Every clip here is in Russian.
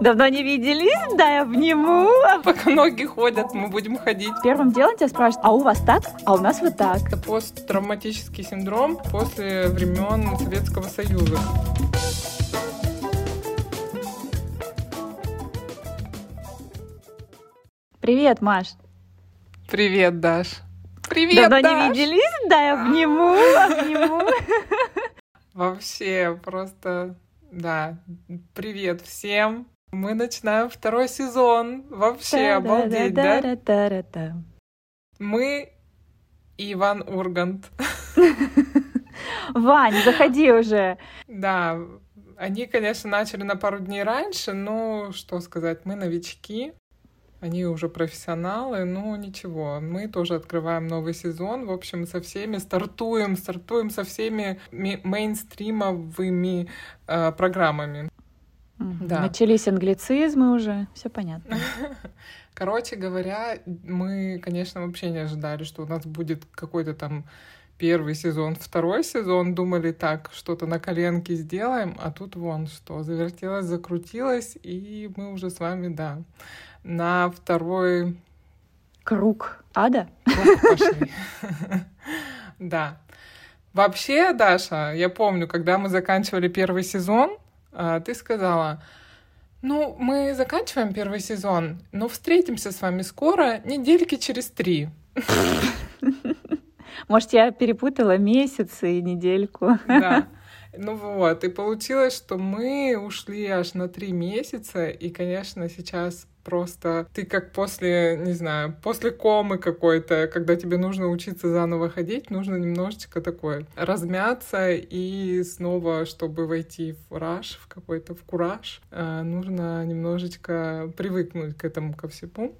Давно не виделись? Да, я обниму. Пока ноги ходят, мы будем ходить. Первым делом тебя спрашивают, а у вас так? А у нас вот так. Это посттравматический синдром после времен Советского Союза. Привет, Маш. Привет, Даш. Привет, Давно Даш. не виделись? Да, я обниму, обниму. Вообще, просто, да. Привет всем. Мы начинаем второй сезон. Вообще, обалдеть, да? Мы и Иван Ургант. Вань, заходи уже. Да, они, конечно, начали на пару дней раньше, но что сказать, мы новички, они уже профессионалы, ну ничего, мы тоже открываем новый сезон, в общем, со всеми стартуем, стартуем со всеми ми- мейнстримовыми э, программами. Мгм. Да. Начались англицизмы уже, все понятно. Короче говоря, мы, конечно, вообще не ожидали, что у нас будет какой-то там первый сезон, второй сезон. Думали так, что-то на коленке сделаем, а тут вон что, завертелось, закрутилось, и мы уже с вами, да, на второй Круг ада? круг. Да. Вообще, Даша, я помню, когда мы заканчивали первый сезон, а, ты сказала, ну, мы заканчиваем первый сезон, но встретимся с вами скоро, недельки через три. Может, я перепутала месяцы и недельку? Да. Ну вот, и получилось, что мы ушли аж на три месяца, и, конечно, сейчас просто ты как после, не знаю, после комы какой-то, когда тебе нужно учиться заново ходить, нужно немножечко такое размяться, и снова, чтобы войти в раш, в какой-то в кураж, э, нужно немножечко привыкнуть к этому ко всему.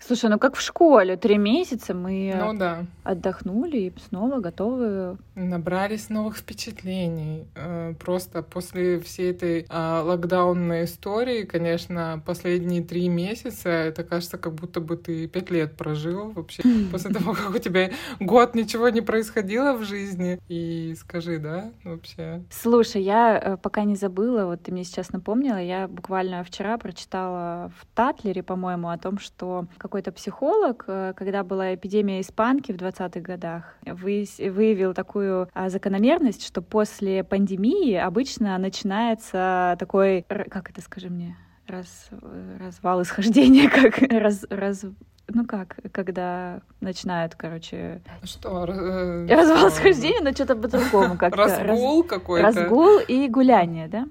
Слушай, ну как в школе, три месяца мы Ну да. отдохнули и снова готовы. Набрались новых впечатлений. Э, Просто после всей этой а, локдаунной истории, конечно, последние три месяца, это кажется, как будто бы ты пять лет прожил вообще. После того, как у тебя год ничего не происходило в жизни. И скажи, да, вообще. Слушай, я э, пока не забыла, вот ты мне сейчас напомнила, я буквально вчера прочитала в Татлере, по-моему, о том, что какой-то психолог, э, когда была эпидемия испанки в 20-х годах, выявил такую а, закономерность, что после пандемии обычно начинается такой, как это, скажи мне, раз, э, развал исхождения, как раз, раз, ну как, когда начинают, короче, Что? э, развал что? исхождения, но что-то по-другому как-то. раз- Разгул какой-то? Разгул и гуляние, да?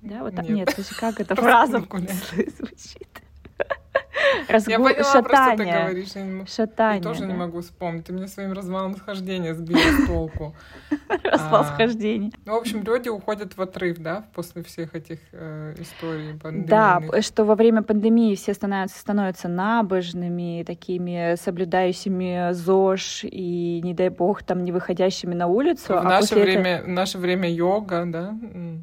Да, вот так. Нет. Нет, слушай, как Разгул, фраза гуляние. Звучит? Я Разгул, поняла, просто ты шатание. говоришь. Я, не м- я Шатание, тоже не да. могу вспомнить. Ты меня своим развалом схождения сбила с толку. Развал А. схождений. Ну, в общем, люди уходят в отрыв, да, после всех этих э, историй Да, пандемийных. п- что во время пандемии все становятся, становятся набожными, такими соблюдающими ЗОЖ и, не дай бог, там не выходящими на улицу. в а наше время, в наше время йога, да,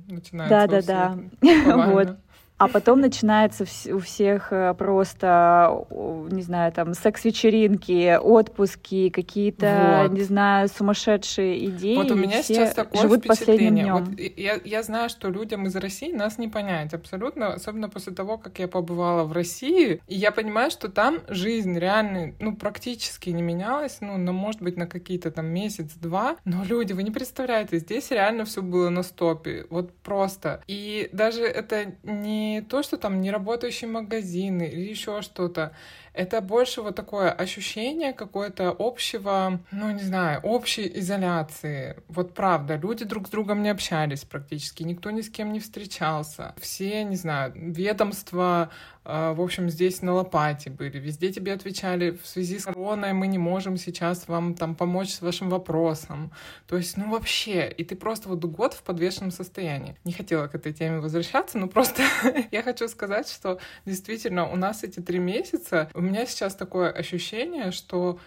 начинается. Да-да-да. всех повально. Вот. А потом начинается у всех э, просто, не знаю, там, секс-вечеринки, отпуски, какие-то, Вот. не знаю, сумасшедшие идеи. Вот у меня сейчас такое живут впечатление. днем. Вот я, я знаю, что людям из России нас не понять абсолютно, особенно после того, как я побывала в России. И я понимаю, что там жизнь реально, ну, практически не менялась, ну, на, может быть, на какие-то там месяц-два. Но люди, вы не представляете, здесь реально все было на стопе. Вот просто. И даже это не то, что там не работающие магазины или еще что-то. Это больше вот такое ощущение какое-то общего, ну, не знаю, общей изоляции. Вот правда, люди друг с другом не общались практически, никто ни с кем не встречался. Все, не знаю, ведомства, в общем, здесь на лопате были. Везде тебе отвечали, в связи с короной мы не можем сейчас вам там помочь с вашим вопросом. То есть, ну, вообще, и ты просто вот год в подвешенном состоянии. Не хотела к этой теме возвращаться, но просто я хочу сказать, что действительно у нас эти три месяца, у меня сейчас такое ощущение, что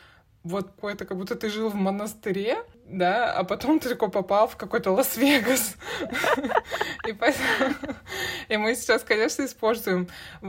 вот какое-то, как будто ты жил в монастыре, да, а потом ты такой попал в какой-то Лас-Вегас. И, поэтому... и мы сейчас, конечно, используем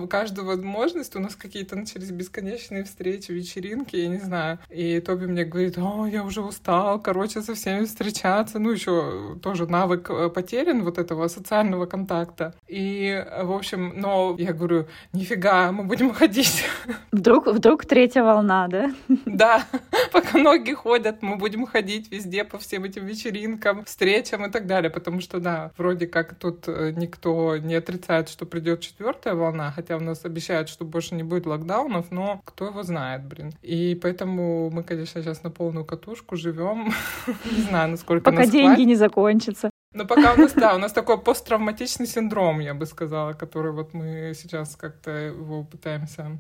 каждую возможность. У нас какие-то начались бесконечные встречи, вечеринки, я не знаю. И Тоби мне говорит, о, я уже устал, короче, со всеми встречаться. Ну, еще тоже навык э, потерян вот этого социального контакта. И, в общем, но я говорю, нифига, мы будем ходить. Вдруг, вдруг третья волна, да? Да, пока ноги ходят, мы будем ходить везде везде по всем этим вечеринкам, встречам и так далее, потому что, да, вроде как тут э, никто не отрицает, что придет четвертая волна, хотя у нас обещают, что больше не будет локдаунов, но кто его знает, блин. И поэтому мы, конечно, сейчас на полную катушку живем. Не знаю, насколько Пока деньги не закончатся. Но пока у нас, да, у нас такой посттравматичный синдром, я бы сказала, который вот мы сейчас как-то его пытаемся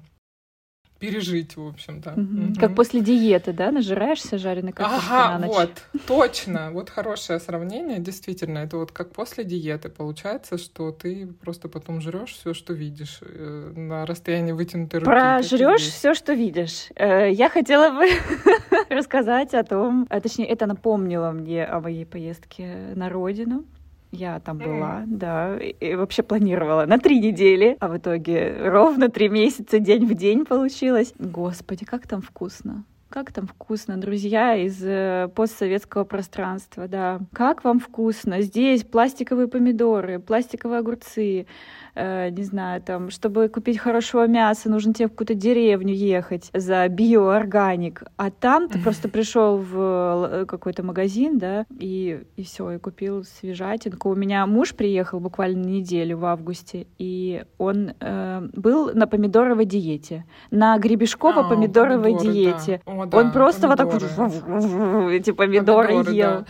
пережить, в общем-то. Угу. Угу. Как после диеты, да, нажираешься жареной картошкой ага, на ночь. вот, точно, вот хорошее сравнение, действительно, это вот как после диеты получается, что ты просто потом жрешь все, что видишь э, на расстоянии вытянутой руки. Прожрешь все, что видишь. Э, я хотела бы рассказать о том, а точнее, это напомнило мне о моей поездке на родину. Я там была, да, и вообще планировала на три недели, а в итоге ровно три месяца день в день получилось. Господи, как там вкусно. Как там вкусно, друзья из э, постсоветского пространства, да. Как вам вкусно? Здесь пластиковые помидоры, пластиковые огурцы, э, не знаю, там, чтобы купить хорошего мяса, нужно тебе в какую-то деревню ехать за биоорганик. А там ты просто пришел в э, какой-то магазин, да, и, и все, и купил свежатинку. У меня муж приехал буквально неделю в августе, и он э, был на помидоровой диете, на гребешково-помидоровой а, диете. Да. О, да, он просто помидоры. вот так вот эти помидоры, помидоры ел. Да.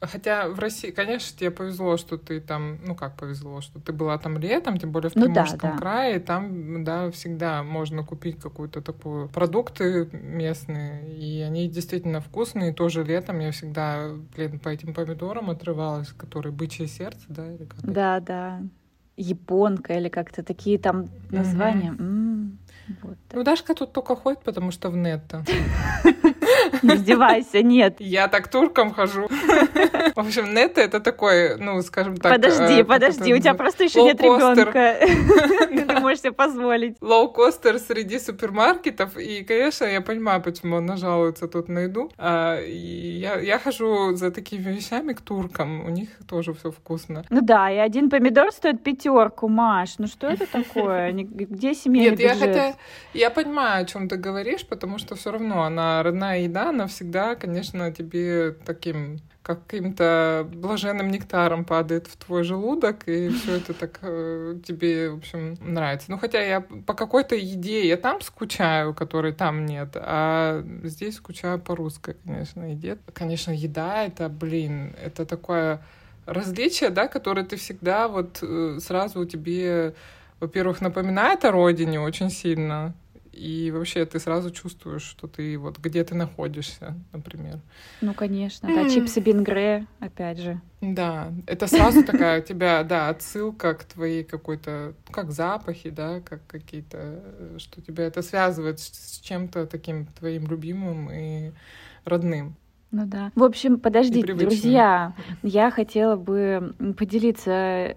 Хотя в России, конечно, тебе повезло, что ты там, ну как повезло, что ты была там летом, тем более в Приморском ну, да, да. крае, там, да, всегда можно купить какую-то такую продукты местные, и они действительно вкусные. Тоже летом я всегда, блин, по этим помидорам отрывалась, которые бычье сердце, да, или как Да, это? да. Японка или как-то такие там названия. Угу. М-м, вот. Ну, Дашка тут только ходит, потому что в нетто. Не издевайся, нет. Я так турком хожу. В общем, нетто это такой, ну, скажем так... Подожди, э, подожди, у тебя просто еще нет ребенка. Ты можешь себе позволить. Лоукостер среди супермаркетов. И, конечно, я понимаю, почему он жалуется тут на еду. А, я, я хожу за такими вещами к туркам. У них тоже все вкусно. Ну да, и один помидор стоит пятерку, Маш. Ну что это такое? Где семейный Нет, я хотя... Я понимаю, о чем ты говоришь, потому что все равно она родная еда, она всегда, конечно, тебе таким каким-то блаженным нектаром падает в твой желудок, и все это так э, тебе, в общем, нравится. Ну, хотя я по какой-то еде я там скучаю, которой там нет, а здесь скучаю по русской, конечно, еде. Конечно, еда — это, блин, это такое различие, да, которое ты всегда вот э, сразу тебе, во-первых, напоминает о родине очень сильно, и вообще ты сразу чувствуешь, что ты вот где ты находишься, например. Ну, конечно, да, чипсы Бингре, опять же. Да, это сразу такая у тебя, да, отсылка к твоей какой-то, как запахи, да, как какие-то, что тебя это связывает с чем-то таким твоим любимым и родным. Ну да. В общем, подождите, друзья, я хотела бы поделиться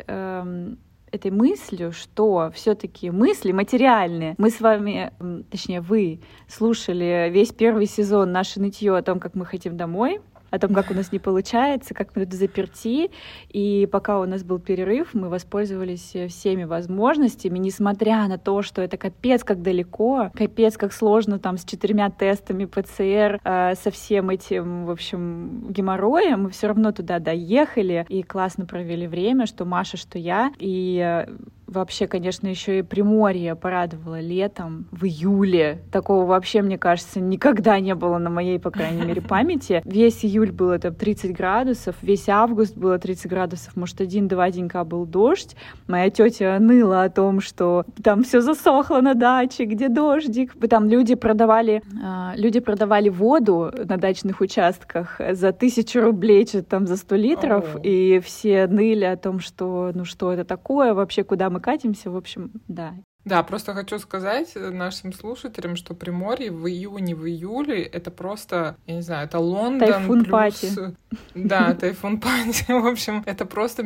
эм, этой мыслью, что все-таки мысли материальные. Мы с вами, точнее, вы слушали весь первый сезон наше нытье о том, как мы хотим домой о том, как у нас не получается, как мы тут заперти. И пока у нас был перерыв, мы воспользовались всеми возможностями, несмотря на то, что это капец как далеко, капец как сложно там с четырьмя тестами ПЦР, э, со всем этим, в общем, геморроем, мы все равно туда доехали и классно провели время, что Маша, что я. И э, Вообще, конечно, еще и Приморье порадовало летом, в июле. Такого вообще, мне кажется, никогда не было на моей, по крайней мере, памяти. Весь июль было там 30 градусов, весь август было 30 градусов, может, один-два денька был дождь. Моя тетя ныла о том, что там все засохло на даче, где дождик. Там люди продавали, а, люди продавали воду на дачных участках за тысячу рублей, что-то там за 100 литров, oh. и все ныли о том, что, ну что это такое, вообще куда мы катимся, в общем, да. Да, просто хочу сказать нашим слушателям, что Приморье в июне, в июле это просто, я не знаю, это Лондон тайфун плюс... пати. Да, тайфун пати. В общем, это просто,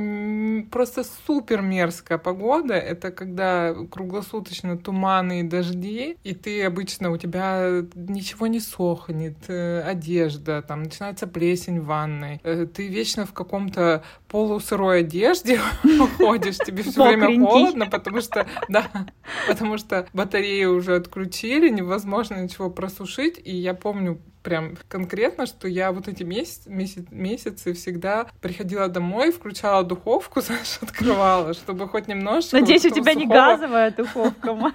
просто супер мерзкая погода. Это когда круглосуточно туманы и дожди, и ты обычно, у тебя ничего не сохнет, э, одежда, там начинается плесень в ванной. Э, ты вечно в каком-то полусырой одежде ходишь, тебе все время холодно, потому что, да, потому что батареи уже отключили, невозможно ничего просушить. И я помню прям конкретно, что я вот эти месяц, месяц, месяцы всегда приходила домой, включала духовку, знаешь, открывала, чтобы хоть немножко... Надеюсь, у тебя сухого... не газовая духовка, Маш.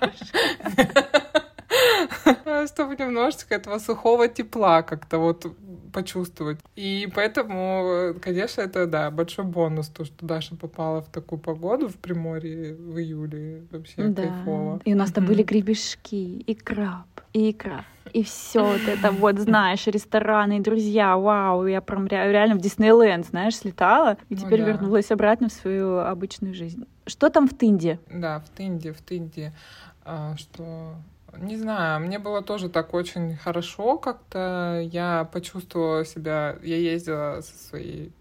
Чтобы немножечко этого сухого тепла как-то вот почувствовать. И поэтому, конечно, это, да, большой бонус, то, что Даша попала в такую погоду в Приморье в июле. Вообще да. кайфово. И у нас там были гребешки, и краб, и икра. И все вот это вот, знаешь, рестораны, друзья, вау, я прям реально в Диснейленд, знаешь, слетала, и теперь ну, да. вернулась обратно в свою обычную жизнь. Что там в Тынде? Да, в Тынде, в Тынде, а, что не знаю, мне было тоже так очень хорошо как-то. Я почувствовала себя... Я ездила со своей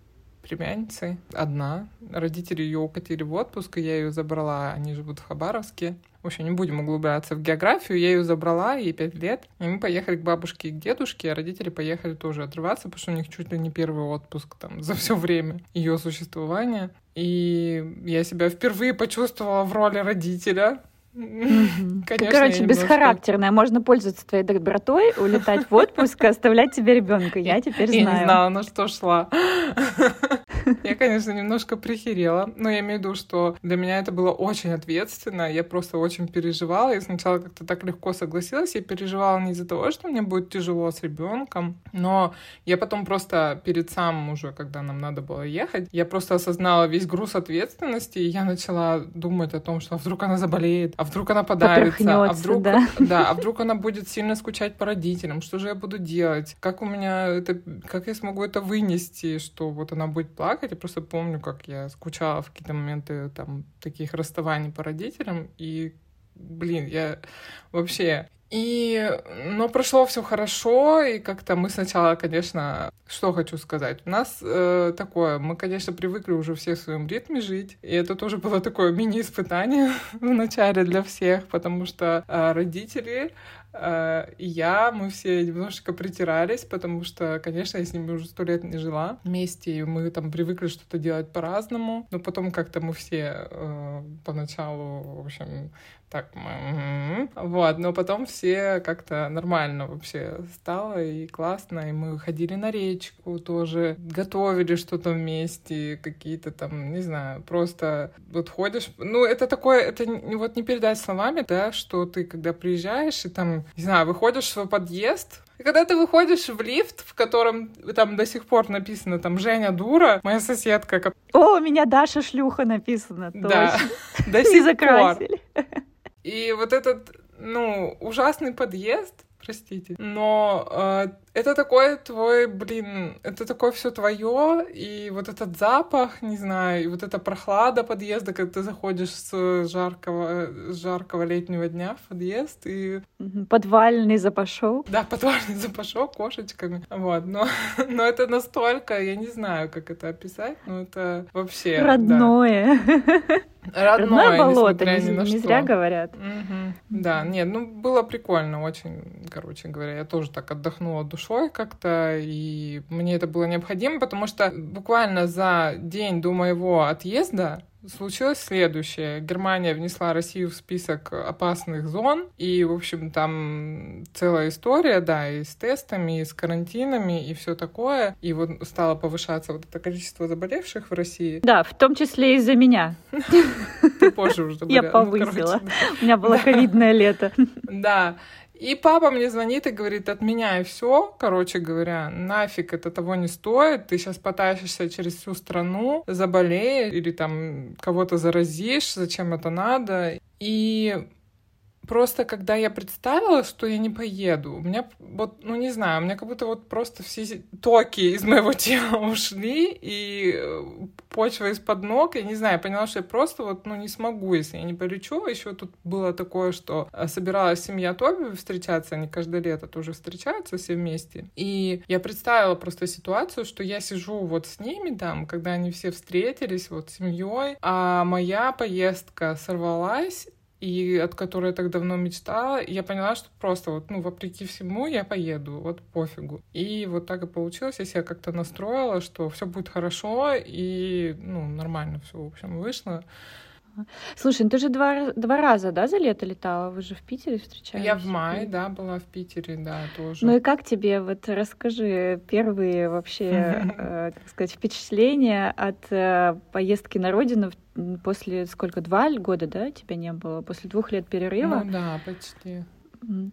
племянницей одна. Родители ее укатили в отпуск, и я ее забрала. Они живут в Хабаровске. В общем, не будем углубляться в географию. Я ее забрала, ей пять лет. И мы поехали к бабушке и к дедушке, а родители поехали тоже отрываться, потому что у них чуть ли не первый отпуск там за все время ее существования. И я себя впервые почувствовала в роли родителя, Конечно, Ты, короче, бесхарактерная. Можно пользоваться твоей добротой, улетать в отпуск и оставлять тебе ребенка. Я теперь знаю. Я не знала, на что шла. Я, конечно, немножко прихерела, но я имею в виду, что для меня это было очень ответственно. Я просто очень переживала. Я сначала как-то так легко согласилась. Я переживала не из-за того, что мне будет тяжело с ребенком, но я потом просто перед самым уже, когда нам надо было ехать, я просто осознала весь груз ответственности, и я начала думать о том, что вдруг она заболеет, а вдруг она подавится, а вдруг, да? да, а вдруг она будет сильно скучать по родителям, что же я буду делать, как у меня это, как я смогу это вынести, что вот она будет плакать. Я просто помню, как я скучала в какие-то моменты там таких расставаний по родителям, и блин, я вообще и, но прошло все хорошо, и как-то мы сначала, конечно, что хочу сказать, у нас э, такое, мы, конечно, привыкли уже все в своем ритме жить, и это тоже было такое мини-испытание в начале для всех, потому что э, родители я, мы все немножечко притирались, потому что, конечно, я с ними уже сто лет не жила вместе, и мы там привыкли что-то делать по-разному, но потом как-то мы все э, поначалу, в общем, так, вот, но потом все как-то нормально вообще стало и классно, и мы ходили на речку тоже, готовили что-то вместе, какие-то там, не знаю, просто вот ходишь, ну, это такое, это вот не передать словами, да, что ты, когда приезжаешь и там, не знаю, выходишь в свой подъезд, и когда ты выходишь в лифт, в котором там до сих пор написано там «Женя дура», моя соседка... О, у меня Даша шлюха написано, Да, до сих пор. И вот этот, ну, ужасный подъезд, простите, но э, это такой твой, блин, это такое все твое, и вот этот запах, не знаю, и вот эта прохлада подъезда, когда ты заходишь с жаркого, с жаркого летнего дня в подъезд, и... Подвальный запашок. Да, подвальный запашок кошечками, вот, но, но это настолько, я не знаю, как это описать, но это вообще... Родное. Да. Родное, Родное болото, не, не зря говорят. Угу. Да, нет, ну было прикольно очень, короче говоря, я тоже так отдохнула душой как-то, и мне это было необходимо, потому что буквально за день до моего отъезда Случилось следующее. Германия внесла Россию в список опасных зон, и, в общем, там целая история, да, и с тестами, и с карантинами, и все такое. И вот стало повышаться вот это количество заболевших в России. Да, в том числе из-за меня. Ты позже уже Я ну, повысила. У меня было ковидное лето. Да. И папа мне звонит и говорит, отменяй все, короче говоря, нафиг это того не стоит, ты сейчас потащишься через всю страну, заболеешь или там кого-то заразишь, зачем это надо. И просто когда я представила, что я не поеду, у меня вот, ну не знаю, у меня как будто вот просто все токи из моего тела ушли, и э, почва из-под ног, я не знаю, я поняла, что я просто вот, ну не смогу, если я не полечу. Еще тут было такое, что э, собиралась семья Тоби встречаться, они каждое лето тоже встречаются все вместе. И я представила просто ситуацию, что я сижу вот с ними там, когда они все встретились вот с семьей, а моя поездка сорвалась, и от которой я так давно мечтала, я поняла, что просто вот, ну, вопреки всему я поеду, вот пофигу. И вот так и получилось, я себя как-то настроила, что все будет хорошо, и, ну, нормально все, в общем, вышло. Слушай, ну ты же два, два раза, да, за лето летала? Вы же в Питере встречались? Я в мае, да, была в Питере, да, тоже. Ну и как тебе, вот расскажи, первые вообще, э, как сказать, впечатления от э, поездки на родину после сколько, два года, да, тебя не было? После двух лет перерыва? Ну да, почти.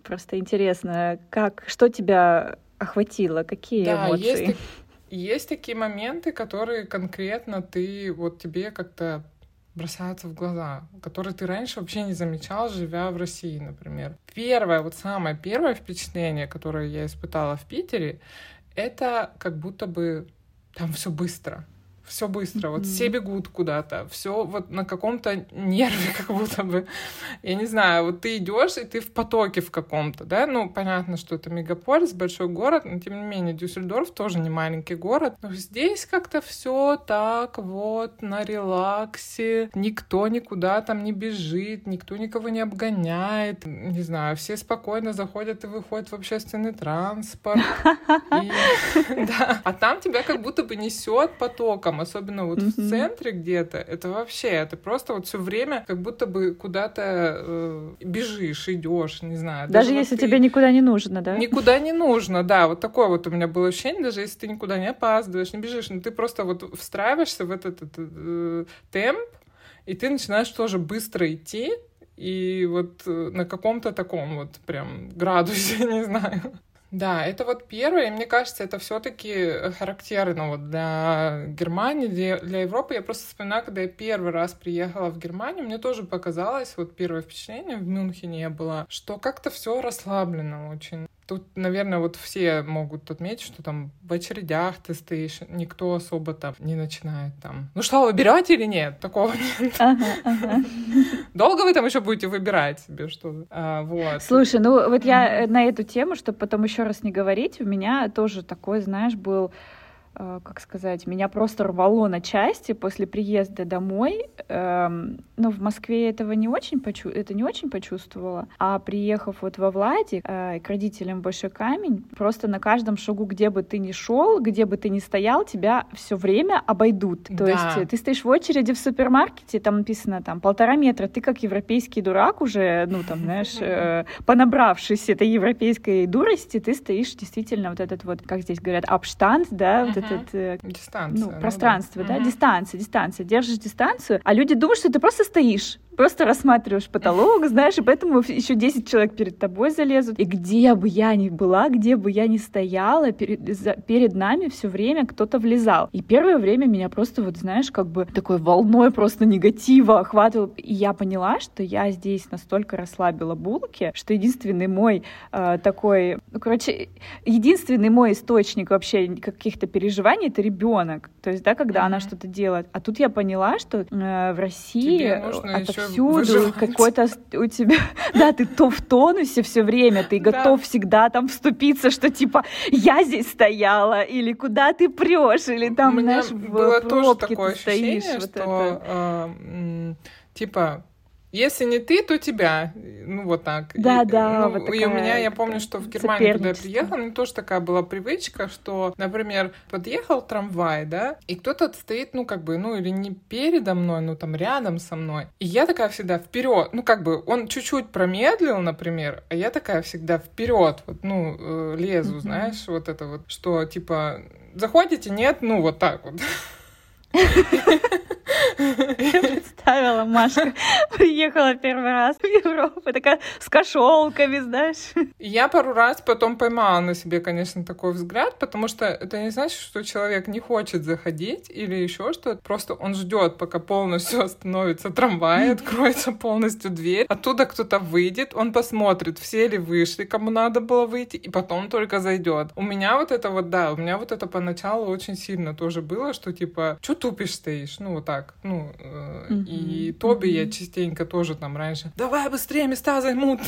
Просто интересно, как, что тебя охватило, какие да, эмоции? Есть, есть такие моменты, которые конкретно ты, вот тебе как-то бросаются в глаза, которые ты раньше вообще не замечал, живя в России, например. Первое, вот самое первое впечатление, которое я испытала в Питере, это как будто бы там все быстро все быстро, вот все бегут куда-то, все вот на каком-то нерве как будто бы. Я не знаю, вот ты идешь и ты в потоке в каком-то, да, ну, понятно, что это мегаполис, большой город, но тем не менее Дюссельдорф тоже не маленький город, но здесь как-то все так вот на релаксе, никто никуда там не бежит, никто никого не обгоняет, не знаю, все спокойно заходят и выходят в общественный транспорт. А там тебя как будто бы несет потоком, особенно вот mm-hmm. в центре где-то, это вообще, это просто вот все время как будто бы куда-то э, бежишь, идешь, не знаю. Даже, даже если вот тебе никуда не нужно, да? Никуда не нужно, да. Вот такое вот у меня было ощущение, даже если ты никуда не опаздываешь, не бежишь, но ты просто вот встраиваешься в этот, этот э, темп, и ты начинаешь тоже быстро идти, и вот э, на каком-то таком вот прям градусе, не знаю. Да, это вот первое, и мне кажется, это все-таки характерно вот для Германии, для, для Европы. Я просто вспоминаю, когда я первый раз приехала в Германию, мне тоже показалось, вот первое впечатление в Мюнхене было, что как-то все расслаблено очень. Тут, наверное, вот все могут отметить, что там в очередях ты стоишь, никто особо там не начинает там. Ну что, вы берете или нет? Такого нет. Ага, ага. Долго вы там еще будете выбирать себе что-то? А, вот. Слушай, ну вот я на эту тему, чтобы потом еще раз не говорить, у меня тоже такой, знаешь, был как сказать, меня просто рвало на части после приезда домой. Эм, но в Москве этого не очень почу это не очень почувствовала. А приехав вот во Владик э, к родителям Большой Камень, просто на каждом шагу, где бы ты ни шел, где бы ты ни стоял, тебя все время обойдут. То да. есть э, ты стоишь в очереди в супермаркете, там написано там полтора метра, ты как европейский дурак уже, ну там, знаешь, э, понабравшись этой европейской дурости, ты стоишь действительно вот этот вот, как здесь говорят, апштанд, да, вот этот... Э, дистанция. Ну, пространство, да, да? дистанция, дистанция. Держишь дистанцию, а люди думают, что ты просто стоишь просто рассматриваешь потолок, знаешь, и поэтому еще 10 человек перед тобой залезут. И где бы я ни была, где бы я ни стояла, перед, за, перед нами все время кто-то влезал. И первое время меня просто, вот знаешь, как бы такой волной просто негатива охватывал. И я поняла, что я здесь настолько расслабила булки, что единственный мой э, такой, ну, короче, единственный мой источник вообще каких-то переживаний — это ребенок. То есть, да, когда mm-hmm. она что-то делает. А тут я поняла, что э, в России это повсюду, какой-то у тебя, да, ты то в тонусе все время, ты готов да. всегда там вступиться, что типа я здесь стояла, или куда ты прешь, или там, у знаешь, было в пробке тоже такое ты стоишь. Ощущение, вот что, это. Э, типа если не ты, то тебя. Ну, вот так. Да, и, да. Ну, вот и у меня, я помню, что в Германию, когда я приехала, у меня тоже такая была привычка, что, например, подъехал трамвай, да, и кто-то стоит, ну, как бы, ну, или не передо мной, ну, там, рядом со мной. И я такая всегда вперед, ну, как бы, он чуть-чуть промедлил, например, а я такая всегда вперед, вот, ну, э, лезу, mm-hmm. знаешь, вот это вот, что, типа, заходите, нет, ну, вот так вот. представила, Машка приехала первый раз в Европу, такая с кошелками, знаешь. Я пару раз потом поймала на себе, конечно, такой взгляд, потому что это не значит, что человек не хочет заходить или еще что-то. Просто он ждет, пока полностью остановится трамвай, откроется полностью дверь. Оттуда кто-то выйдет, он посмотрит, все ли вышли, кому надо было выйти, и потом только зайдет. У меня вот это вот, да, у меня вот это поначалу очень сильно тоже было, что типа, что тупишь стоишь? Ну, вот так. Ну, э, mm-hmm. и Тоби mm-hmm. я частенько тоже там раньше, давай быстрее места займут.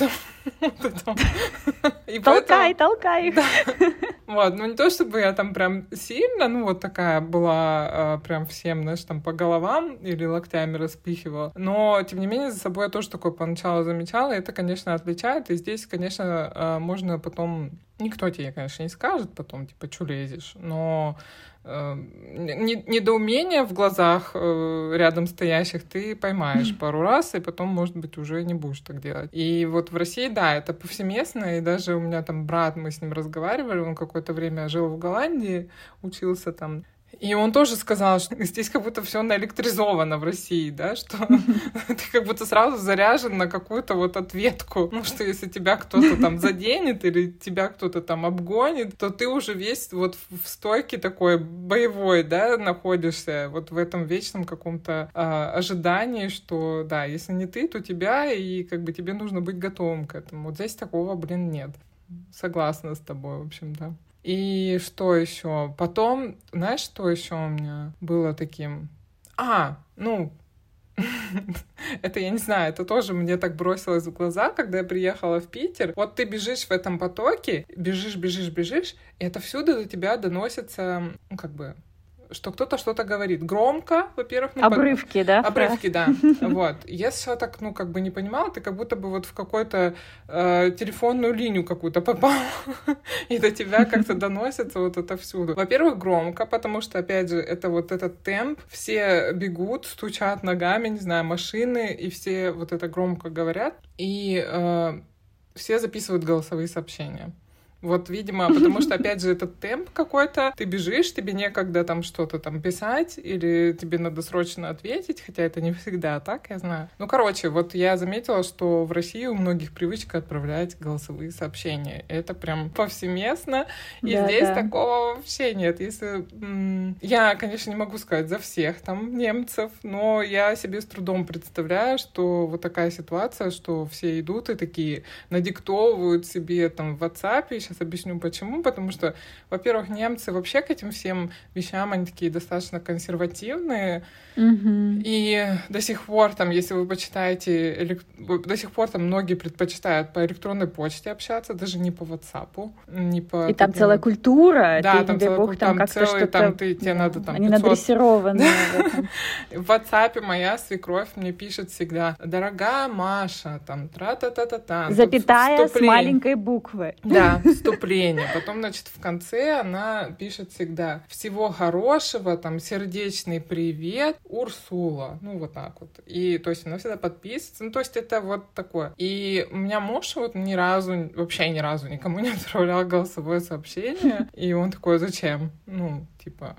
Толкай, толкай. Вот, ну не то чтобы я там прям сильно, ну вот такая была э, прям всем, знаешь, там по головам или локтями распихивала, но тем не менее за собой я тоже такое поначалу замечала, и это, конечно, отличает, и здесь, конечно, э, можно потом Никто тебе, конечно, не скажет потом, типа, что лезешь, но э, недоумение в глазах э, рядом стоящих ты поймаешь пару раз, и потом, может быть, уже не будешь так делать. И вот в России, да, это повсеместно, и даже у меня там брат, мы с ним разговаривали, он какое-то время жил в Голландии, учился там, и он тоже сказал, что здесь как будто все наэлектризовано в России, да, что ты как будто сразу заряжен на какую-то вот ответку. Ну, что если тебя кто-то там заденет или тебя кто-то там обгонит, то ты уже весь вот в стойке такой боевой, да, находишься вот в этом вечном каком-то а, ожидании, что, да, если не ты, то тебя, и как бы тебе нужно быть готовым к этому. Вот здесь такого, блин, нет. Согласна с тобой, в общем, да. И что еще? Потом, знаешь, что еще у меня было таким? А, ну, это я не знаю, это тоже мне так бросилось в глаза, когда я приехала в Питер. Вот ты бежишь в этом потоке, бежишь, бежишь, бежишь, и это всюду до тебя доносится, ну, как бы, что кто-то что-то говорит громко, во-первых. Ну, Обрывки, под... да? Обрывки, да. Вот. Если так, ну, как бы не понимала, ты как будто бы вот в какую-то э, телефонную линию какую-то попал, и до тебя как-то доносится вот это всюду. Во-первых, громко, потому что, опять же, это вот этот темп, все бегут, стучат ногами, не знаю, машины, и все вот это громко говорят, и э, все записывают голосовые сообщения. Вот, видимо, потому что, опять же, этот темп какой-то, ты бежишь, тебе некогда там что-то там писать, или тебе надо срочно ответить, хотя это не всегда так, я знаю. Ну, короче, вот я заметила, что в России у многих привычка отправлять голосовые сообщения. Это прям повсеместно, и да, здесь да. такого вообще нет. Если... Я, конечно, не могу сказать за всех там немцев, но я себе с трудом представляю, что вот такая ситуация, что все идут и такие надиктовывают себе там в WhatsApp, сейчас объясню почему. Потому что, во-первых, немцы вообще к этим всем вещам, они такие достаточно консервативные. Mm-hmm. И до сих пор, там, если вы почитаете, элек... до сих пор там многие предпочитают по электронной почте общаться, даже не по WhatsApp, не по... И там целая культура. Да, там целая культура, там, там целый, там ты, тебе надо там Они 500... надрессированы в WhatsApp моя свекровь мне пишет всегда, дорогая Маша, там, тра-та-та-та-та. Запятая с маленькой буквы. Да, вступление. Потом, значит, в конце она пишет всегда «Всего хорошего», там «Сердечный привет, Урсула». Ну, вот так вот. И, то есть, она всегда подписывается. Ну, то есть, это вот такое. И у меня муж вот ни разу, вообще ни разу никому не отправлял голосовое сообщение. И он такой «Зачем?» Ну, типа,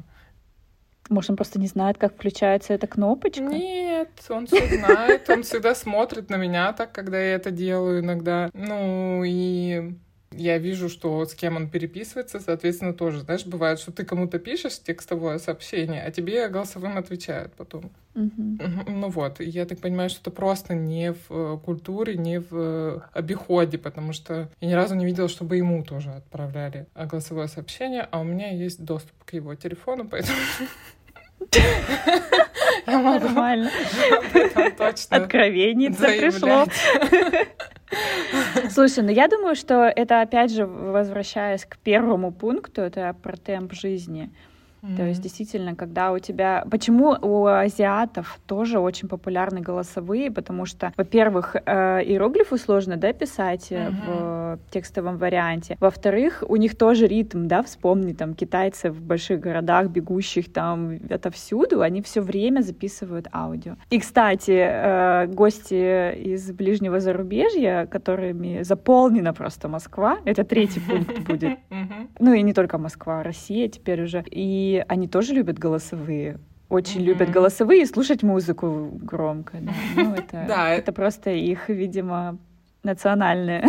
может, он просто не знает, как включается эта кнопочка? Нет, он все знает. Он всегда смотрит на меня так, когда я это делаю иногда. Ну, и я вижу, что с кем он переписывается, соответственно, тоже, знаешь, бывает, что ты кому-то пишешь текстовое сообщение, а тебе голосовым отвечают потом. Uh-huh. Ну вот, я так понимаю, что это просто не в э, культуре, не в э, обиходе, потому что я ни разу не видела, чтобы ему тоже отправляли голосовое сообщение, а у меня есть доступ к его телефону, поэтому... Я могу Нормально. Откровенница пришло. Слушай, ну я думаю, что это опять же, возвращаясь к первому пункту, это про темп жизни. Mm-hmm. То есть действительно, когда у тебя... Почему у азиатов тоже очень популярны голосовые? Потому что, во-первых, э, иероглифы сложно да, писать mm-hmm. в текстовом варианте. Во-вторых, у них тоже ритм, да, вспомни, там, китайцы в больших городах, бегущих там отовсюду, они все время записывают аудио. И, кстати, э, гости из ближнего зарубежья, которыми заполнена просто Москва, это третий пункт будет. Ну и не только Москва, Россия теперь уже. И они тоже любят голосовые. очень mm-hmm. любят голосовые и слушать музыку громко. Да. Ну, это, да. это просто их, видимо, национальное.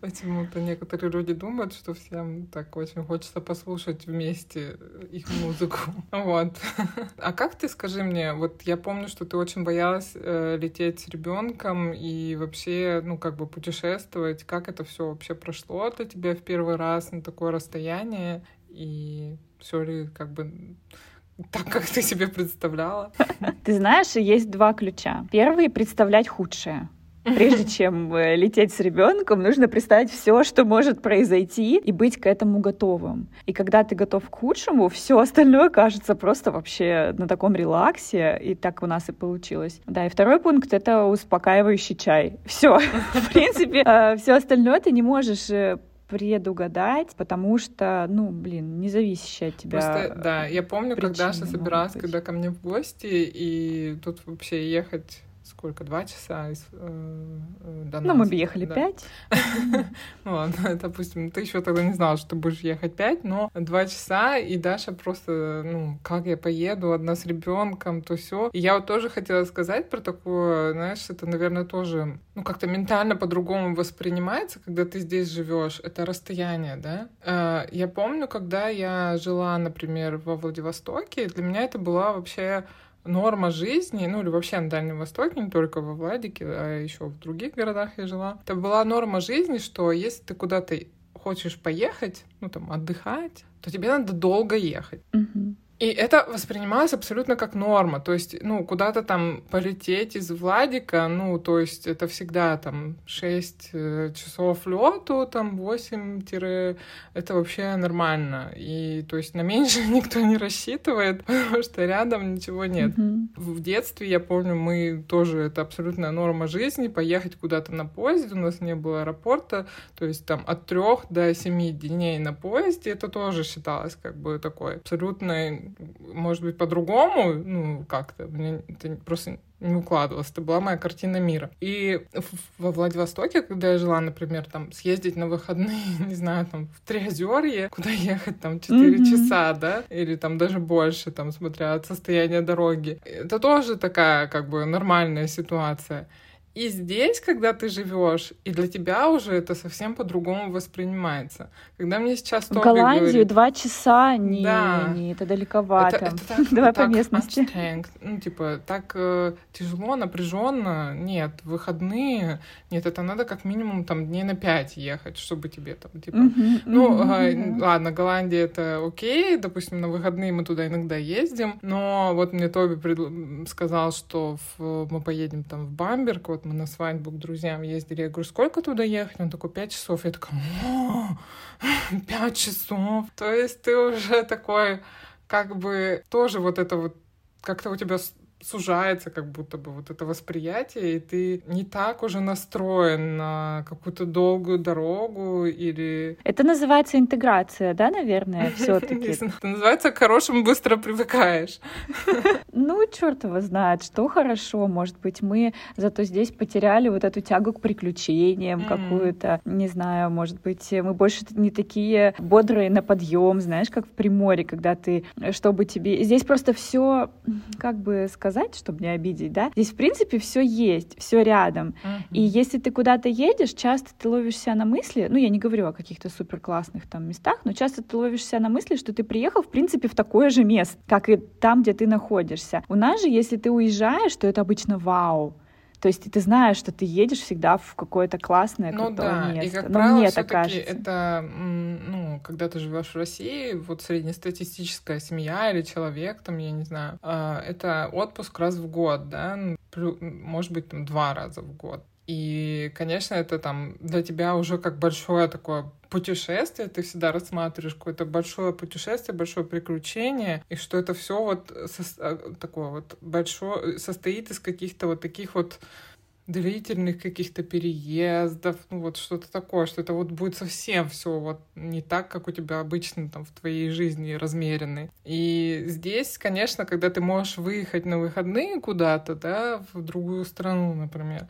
Почему-то некоторые люди думают, что всем так очень хочется послушать вместе их музыку. Вот. А как ты, скажи мне, вот я помню, что ты очень боялась э, лететь с ребенком и вообще, ну, как бы путешествовать. Как это все вообще прошло для тебя в первый раз на такое расстояние? И все ли как бы так, как ты себе представляла? Ты знаешь, есть два ключа. Первый — представлять худшее. Прежде чем э, лететь с ребенком, нужно представить все, что может произойти, и быть к этому готовым. И когда ты готов к худшему, все остальное кажется просто вообще на таком релаксе, и так у нас и получилось. Да, и второй пункт — это успокаивающий чай. Все. В принципе, э, все остальное ты не можешь э, предугадать, потому что, ну, блин, не зависящая от тебя. Просто, да, я помню, когда Даша собиралась, когда ко мне в гости, и тут вообще ехать сколько, два часа из, э, э до нас. Ну, мы бы ехали да. пять. Ну ладно, допустим, ты еще тогда не знала, что ты будешь ехать пять, но два часа, и Даша просто, ну, как я поеду одна с ребенком, то все. И я вот тоже хотела сказать про такое, знаешь, это, наверное, тоже, ну, как-то ментально по-другому воспринимается, когда ты здесь живешь. Это расстояние, да? Э, я помню, когда я жила, например, во Владивостоке, для меня это была вообще норма жизни, ну или вообще на Дальнем Востоке, не только во Владике, а еще в других городах я жила, это была норма жизни, что если ты куда-то хочешь поехать, ну там отдыхать, то тебе надо долго ехать. Mm-hmm. И это воспринималось абсолютно как норма. То есть, ну, куда-то там полететь из Владика, ну, то есть это всегда там 6 э, часов лету, там 8 это вообще нормально. И то есть на меньше никто не рассчитывает, потому что рядом ничего нет. Mm-hmm. В детстве, я помню, мы тоже, это абсолютная норма жизни, поехать куда-то на поезде, у нас не было аэропорта, то есть там от трех до семи дней на поезде, это тоже считалось как бы такой абсолютной может быть, по-другому, ну, как-то, мне это просто не укладывалось. Это была моя картина мира. И во Владивостоке, когда я жила, например, там, съездить на выходные, не знаю, там, в Триозерье, куда ехать, там, 4 mm-hmm. часа, да, или там даже больше, там, смотря от состояния дороги. Это тоже такая, как бы, нормальная ситуация. И здесь, когда ты живешь, и для тебя уже это совсем по-другому воспринимается. Когда мне сейчас В Голландию говорит, два часа, не, да, не, это далековато. Это, это так, Давай так по местности. Ну, типа, так э, тяжело, напряженно. Нет, выходные. Нет, это надо как минимум там дней на пять ехать, чтобы тебе там, типа... Uh-huh, ну, uh-huh, э, ладно, Голландия это окей, допустим, на выходные мы туда иногда ездим, но вот мне Тоби пред... сказал, что в... мы поедем там в Бамберг, вот мы на свадьбу к друзьям ездили. Я говорю, сколько туда ехать? Он такой, пять часов. Я такая, пять часов. То есть ты уже такой, как бы, тоже вот это вот как-то у тебя сужается как будто бы вот это восприятие, и ты не так уже настроен на какую-то долгую дорогу или... Это называется интеграция, да, наверное, все таки Это называется к хорошему быстро привыкаешь. Ну, черт его знает, что хорошо, может быть, мы зато здесь потеряли вот эту тягу к приключениям какую-то, не знаю, может быть, мы больше не такие бодрые на подъем, знаешь, как в Приморье, когда ты, чтобы тебе... Здесь просто все, как бы сказать, сказать, чтобы не обидеть, да, здесь, в принципе, все есть, все рядом. Uh-huh. И если ты куда-то едешь, часто ты ловишься на мысли, ну, я не говорю о каких-то супер классных там местах, но часто ты ловишься на мысли, что ты приехал, в принципе, в такое же место, как и там, где ты находишься. У нас же, если ты уезжаешь, то это обычно вау. То есть ты знаешь, что ты едешь всегда в какое-то классное, ну, крутое да. место. И, как Но правило, мне так кажется. это, ну, когда ты живешь в России, вот среднестатистическая семья или человек, там, я не знаю, а, это отпуск раз в год, да, может быть, там, два раза в год. И, конечно, это там для тебя уже как большое такое путешествие, ты всегда рассматриваешь какое-то большое путешествие, большое приключение, и что это все вот со, а, такое вот большое, состоит из каких-то вот таких вот длительных каких-то переездов, ну вот что-то такое, что это вот будет совсем все вот не так, как у тебя обычно там в твоей жизни размеренный. И здесь, конечно, когда ты можешь выехать на выходные куда-то, да, в другую страну, например,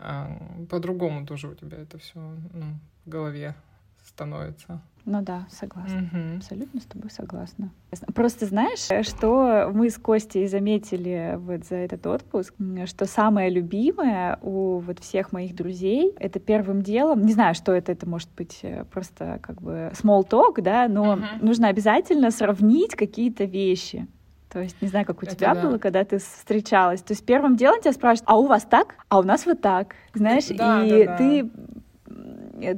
а, по-другому тоже у тебя это все ну, в голове становится. Ну да, согласна. Угу. Абсолютно с тобой согласна. Просто знаешь, что мы с Костей заметили вот за этот отпуск, что самое любимое у вот всех моих друзей — это первым делом, не знаю, что это, это может быть э, просто как бы small talk, да, но угу. нужно обязательно сравнить какие-то вещи. То есть, не знаю, как у это тебя да. было, когда ты встречалась. То есть первым делом тебя спрашивают, а у вас так? А у нас вот так. Знаешь, да, и да, да. ты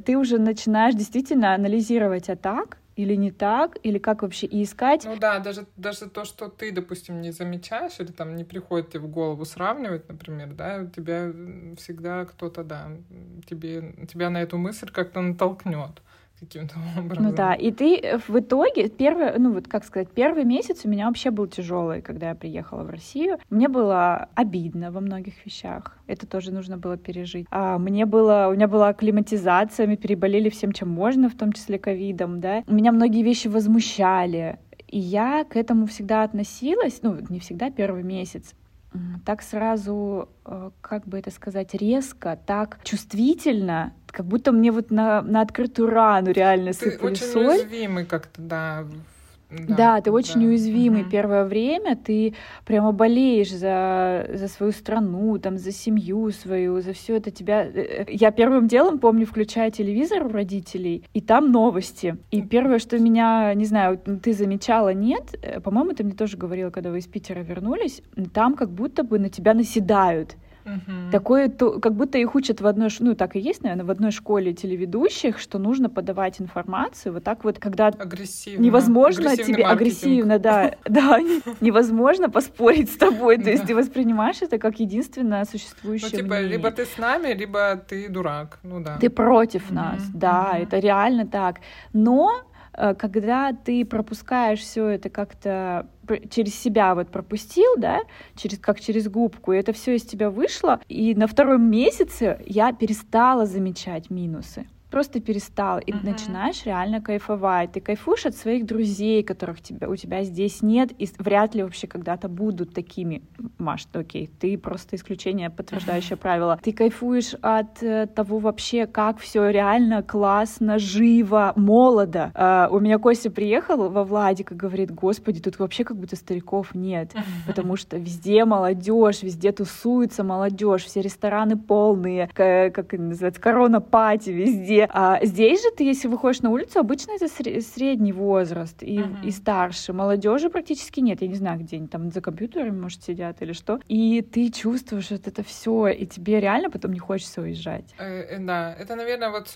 ты уже начинаешь действительно анализировать, а так или не так, или как вообще и искать. Ну да, даже, даже то, что ты, допустим, не замечаешь, или там не приходит тебе в голову сравнивать, например, да, тебя всегда кто-то, да, тебе, тебя на эту мысль как-то натолкнет каким-то образом. Ну да, и ты э, в итоге, первый, ну вот как сказать, первый месяц у меня вообще был тяжелый, когда я приехала в Россию. Мне было обидно во многих вещах. Это тоже нужно было пережить. А мне было, у меня была акклиматизация, мы переболели всем, чем можно, в том числе ковидом, да. Меня многие вещи возмущали. И я к этому всегда относилась, ну, не всегда, первый месяц, так сразу, э, как бы это сказать, резко, так чувствительно, как будто мне вот на, на открытую рану реально ты сыпали очень соль. уязвимый как-то, да. Да, да ты очень да. уязвимый угу. первое время, ты прямо болеешь за, за свою страну, там, за семью свою, за все это тебя. Э, э, я первым делом помню, включая телевизор у родителей, и там новости. И первое, что меня, не знаю, ты замечала, нет, э, по-моему, ты мне тоже говорила, когда вы из Питера вернулись, там как будто бы на тебя наседают. Угу. Такое, то, как будто их учат в одной, ну так и есть, наверное, в одной школе телеведущих, что нужно подавать информацию вот так вот, когда агрессивно. невозможно тебе агрессивно, да, да, невозможно поспорить с тобой, то есть ты воспринимаешь это как единственное существующее. Ну типа либо ты с нами, либо ты дурак, ну да. Ты против нас, да, это реально так, но когда ты пропускаешь все это как-то через себя вот пропустил, да, через, как через губку, и это все из тебя вышло, и на втором месяце я перестала замечать минусы просто перестал, и uh-huh. начинаешь реально кайфовать. Ты кайфуешь от своих друзей, которых тебя, у тебя здесь нет, и вряд ли вообще когда-то будут такими. Маш, окей, ты просто исключение, подтверждающее uh-huh. правило. Ты кайфуешь от э, того вообще, как все реально классно, живо, молодо. Э, у меня Костя приехал во Владик и говорит, господи, тут вообще как будто стариков нет, uh-huh. потому что везде молодежь, везде тусуется молодежь, все рестораны полные, как, как называется, корона-пати везде, а здесь же ты, если выходишь на улицу, обычно это средний возраст и, uh-huh. и старше. Молодежи практически нет. Я не знаю, где они там за компьютерами, может, сидят или что. И ты чувствуешь вот это все, и тебе реально потом не хочется уезжать. Э, э, да, это, наверное, вот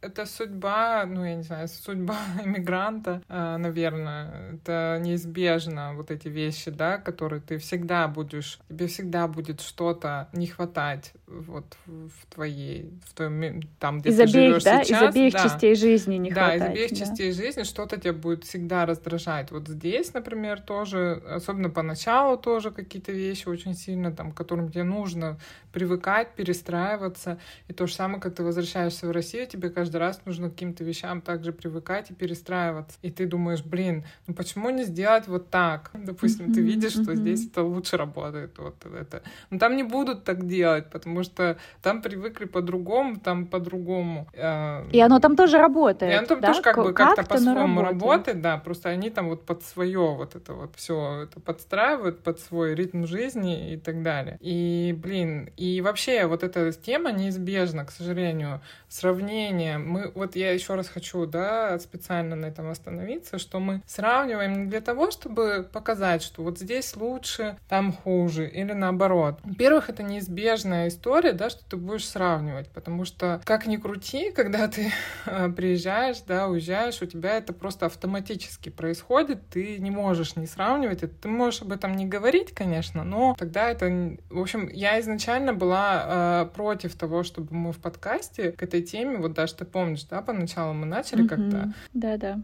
это судьба, ну, я не знаю, судьба иммигранта, э, наверное. Это неизбежно, вот эти вещи, да, которые ты всегда будешь, тебе всегда будет что-то не хватать вот в твоей, в твоем, там, где из ты обеих, живешь да? сейчас. Из обеих да. частей жизни не да, хватает. Да, из обеих да. частей жизни что-то тебя будет всегда раздражать. Вот здесь, например, тоже, особенно поначалу тоже какие-то вещи очень сильно, там, к которым тебе нужно привыкать, перестраиваться. И то же самое, как ты возвращаешься в Россию, тебе каждый раз нужно к каким-то вещам также привыкать и перестраиваться. И ты думаешь, блин, ну почему не сделать вот так? Допустим, ты видишь, что здесь это лучше работает. Вот это. Но там не будут так делать, потому что там привыкли по-другому, там по-другому. Э, и оно там тоже работает. И оно там да? тоже как бы как-то по-своему работает, да, просто они там вот под свое вот это вот все это подстраивают под свой ритм жизни и так далее. И, блин, и вообще вот эта тема неизбежна, к сожалению, сравнение. Мы, вот я еще раз хочу, да, специально на этом остановиться, что мы сравниваем не для того, чтобы показать, что вот здесь лучше, там хуже, или наоборот. Во-первых, это неизбежная история, да, что ты будешь сравнивать, потому что как ни крути, когда ты э, приезжаешь, да, уезжаешь, у тебя это просто автоматически происходит, ты не можешь не сравнивать, это, ты можешь об этом не говорить, конечно, но тогда это, в общем, я изначально была э, против того, чтобы мы в подкасте к этой теме, вот даже ты помнишь, да, поначалу мы начали mm-hmm. как-то. Да-да.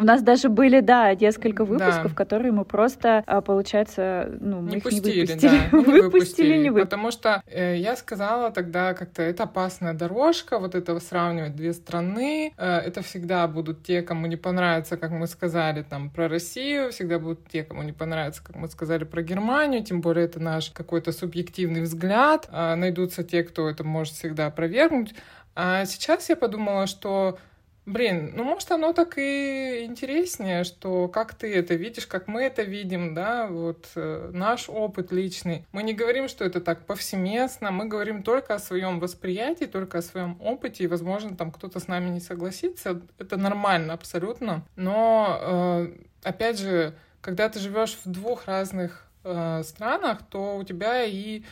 У нас даже были, да, несколько выпусков, да. которые мы просто, а, получается, ну, мы не их пустили, не выпустили. Да, не выпустили, выпустили, не выпустили. Потому что э, я сказала тогда как-то, это опасная дорожка, вот этого сравнивать две страны. Э, это всегда будут те, кому не понравится, как мы сказали, там, про Россию, всегда будут те, кому не понравится, как мы сказали, про Германию, тем более это наш какой-то субъективный взгляд. Э, найдутся те, кто это может всегда опровергнуть. А сейчас я подумала, что Блин, ну может оно так и интереснее, что как ты это видишь, как мы это видим, да, вот э, наш опыт личный. Мы не говорим, что это так повсеместно, мы говорим только о своем восприятии, только о своем опыте, и, возможно, там кто-то с нами не согласится, это нормально абсолютно. Но, э, опять же, когда ты живешь в двух разных э, странах, то у тебя и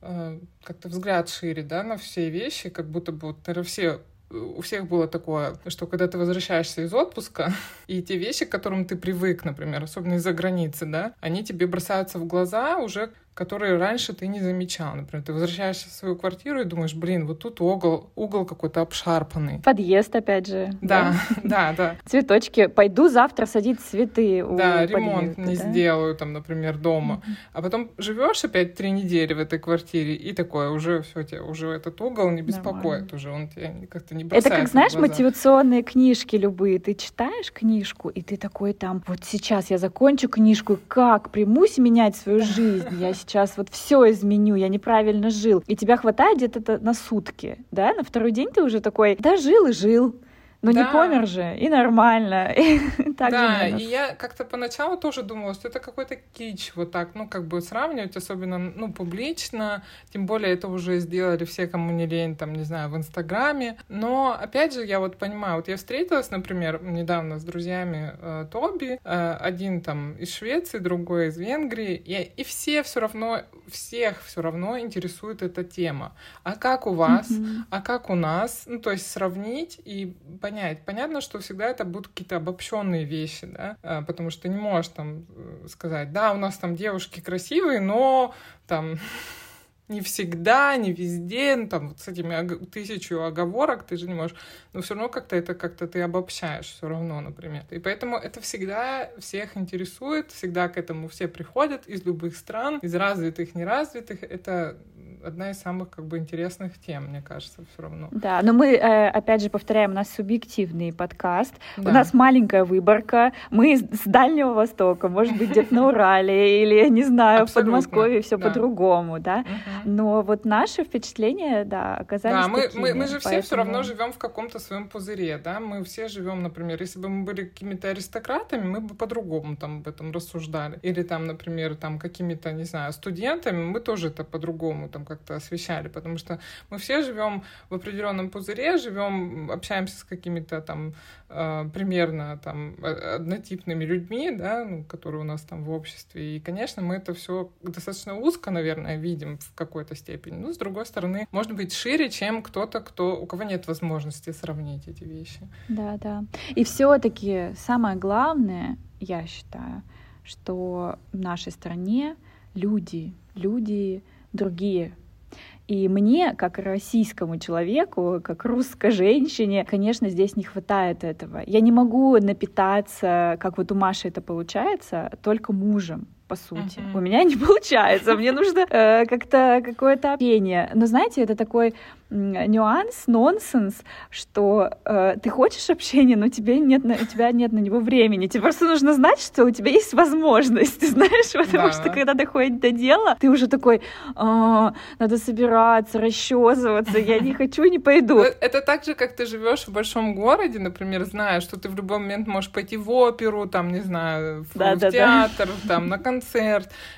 как-то взгляд шире, да, на все вещи, как будто бы наверное, все у всех было такое, что когда ты возвращаешься из отпуска, и те вещи, к которым ты привык, например, особенно из-за границы, да, они тебе бросаются в глаза уже которые раньше ты не замечал. Например, ты возвращаешься в свою квартиру и думаешь, блин, вот тут угол, угол какой-то обшарпанный. Подъезд, опять же. Да, да, да. Цветочки. Пойду завтра садить цветы Да, ремонт не сделаю, там, например, дома. А потом живешь опять три недели в этой квартире, и такое, уже все, тебе уже этот угол не беспокоит, уже он тебя как-то не бросает Это как, знаешь, мотивационные книжки любые. Ты читаешь книжку, и ты такой там, вот сейчас я закончу книжку, как примусь менять свою жизнь, я сейчас сейчас вот все изменю, я неправильно жил. И тебя хватает где-то на сутки, да, на второй день ты уже такой, да, жил и жил. Но да. не помер же, и нормально. И так да, и я как-то поначалу тоже думала, что это какой-то кич, вот так, ну, как бы сравнивать, особенно, ну, публично, тем более это уже сделали все, кому не лень, там, не знаю, в Инстаграме. Но, опять же, я вот понимаю, вот я встретилась, например, недавно с друзьями э, Тоби, э, один там из Швеции, другой из Венгрии, и, и все все равно, всех все равно интересует эта тема. А как у вас? Mm-hmm. А как у нас? Ну, то есть сравнить и понять, понять. Понятно, что всегда это будут какие-то обобщенные вещи, да, а, потому что ты не можешь там э, сказать, да, у нас там девушки красивые, но там не всегда, не везде, ну, там вот с этими тысячу оговорок ты же не можешь, но все равно как-то это как-то ты обобщаешь все равно, например. И поэтому это всегда всех интересует, всегда к этому все приходят из любых стран, из развитых, неразвитых. Это одна из самых как бы интересных тем, мне кажется, все равно. Да, но мы, э, опять же, повторяем, у нас субъективный подкаст, да. у нас маленькая выборка, мы с Дальнего Востока, может быть, где-то на Урале или, не знаю, в Подмосковье все по-другому, да, но вот наши впечатления, да, оказались Да, мы, такими, мы, мы же все все равно живем в каком-то своем пузыре, да, мы все живем, например, если бы мы были какими-то аристократами, мы бы по-другому там об этом рассуждали, или там, например, там какими-то, не знаю, студентами, мы тоже это по-другому там как-то освещали, потому что мы все живем в определенном пузыре, живем, общаемся с какими-то там э, примерно там однотипными людьми, да, ну, которые у нас там в обществе. И, конечно, мы это все достаточно узко, наверное, видим в какой-то степени. Но, с другой стороны, может быть шире, чем кто-то, кто, у кого нет возможности сравнить эти вещи. Да, да. И все-таки самое главное, я считаю, что в нашей стране люди, люди другие, и мне, как российскому человеку, как русской женщине, конечно, здесь не хватает этого. Я не могу напитаться, как вот у Маши это получается, только мужем по сути. Uh-huh. У меня не получается, мне нужно э, как-то какое-то общение. Но знаете, это такой нюанс, нонсенс, что э, ты хочешь общения, но тебе нет на, у тебя нет на него времени. Тебе просто нужно знать, что у тебя есть возможность, знаешь, потому да. что когда доходит до дела, ты уже такой, а, надо собираться, расчесываться, я не хочу, не пойду. Ну, это так же, как ты живешь в большом городе, например, зная, что ты в любой момент можешь пойти в оперу, там, не знаю, в, да, в да, театр, да. там, на концерт,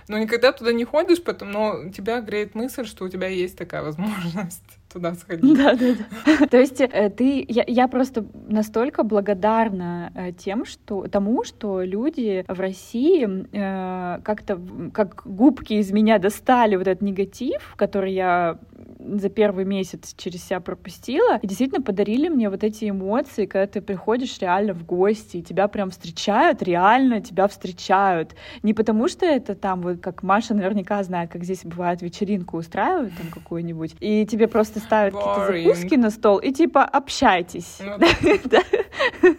но никогда туда не ходишь, потом, но тебя греет мысль, что у тебя есть такая возможность туда сходить. Да, да, да. То есть э, ты, я, просто настолько благодарна э, тем, что тому, что люди в России э, как-то как губки из меня достали вот этот негатив, который я за первый месяц через себя пропустила, и действительно подарили мне вот эти эмоции, когда ты приходишь реально в гости, и тебя прям встречают, реально тебя встречают. Не потому что это там, вот как Маша наверняка знает, как здесь бывает вечеринку устраивают там какую-нибудь, и тебе просто ставят какие-то закуски на стол, и типа общайтесь. Ну,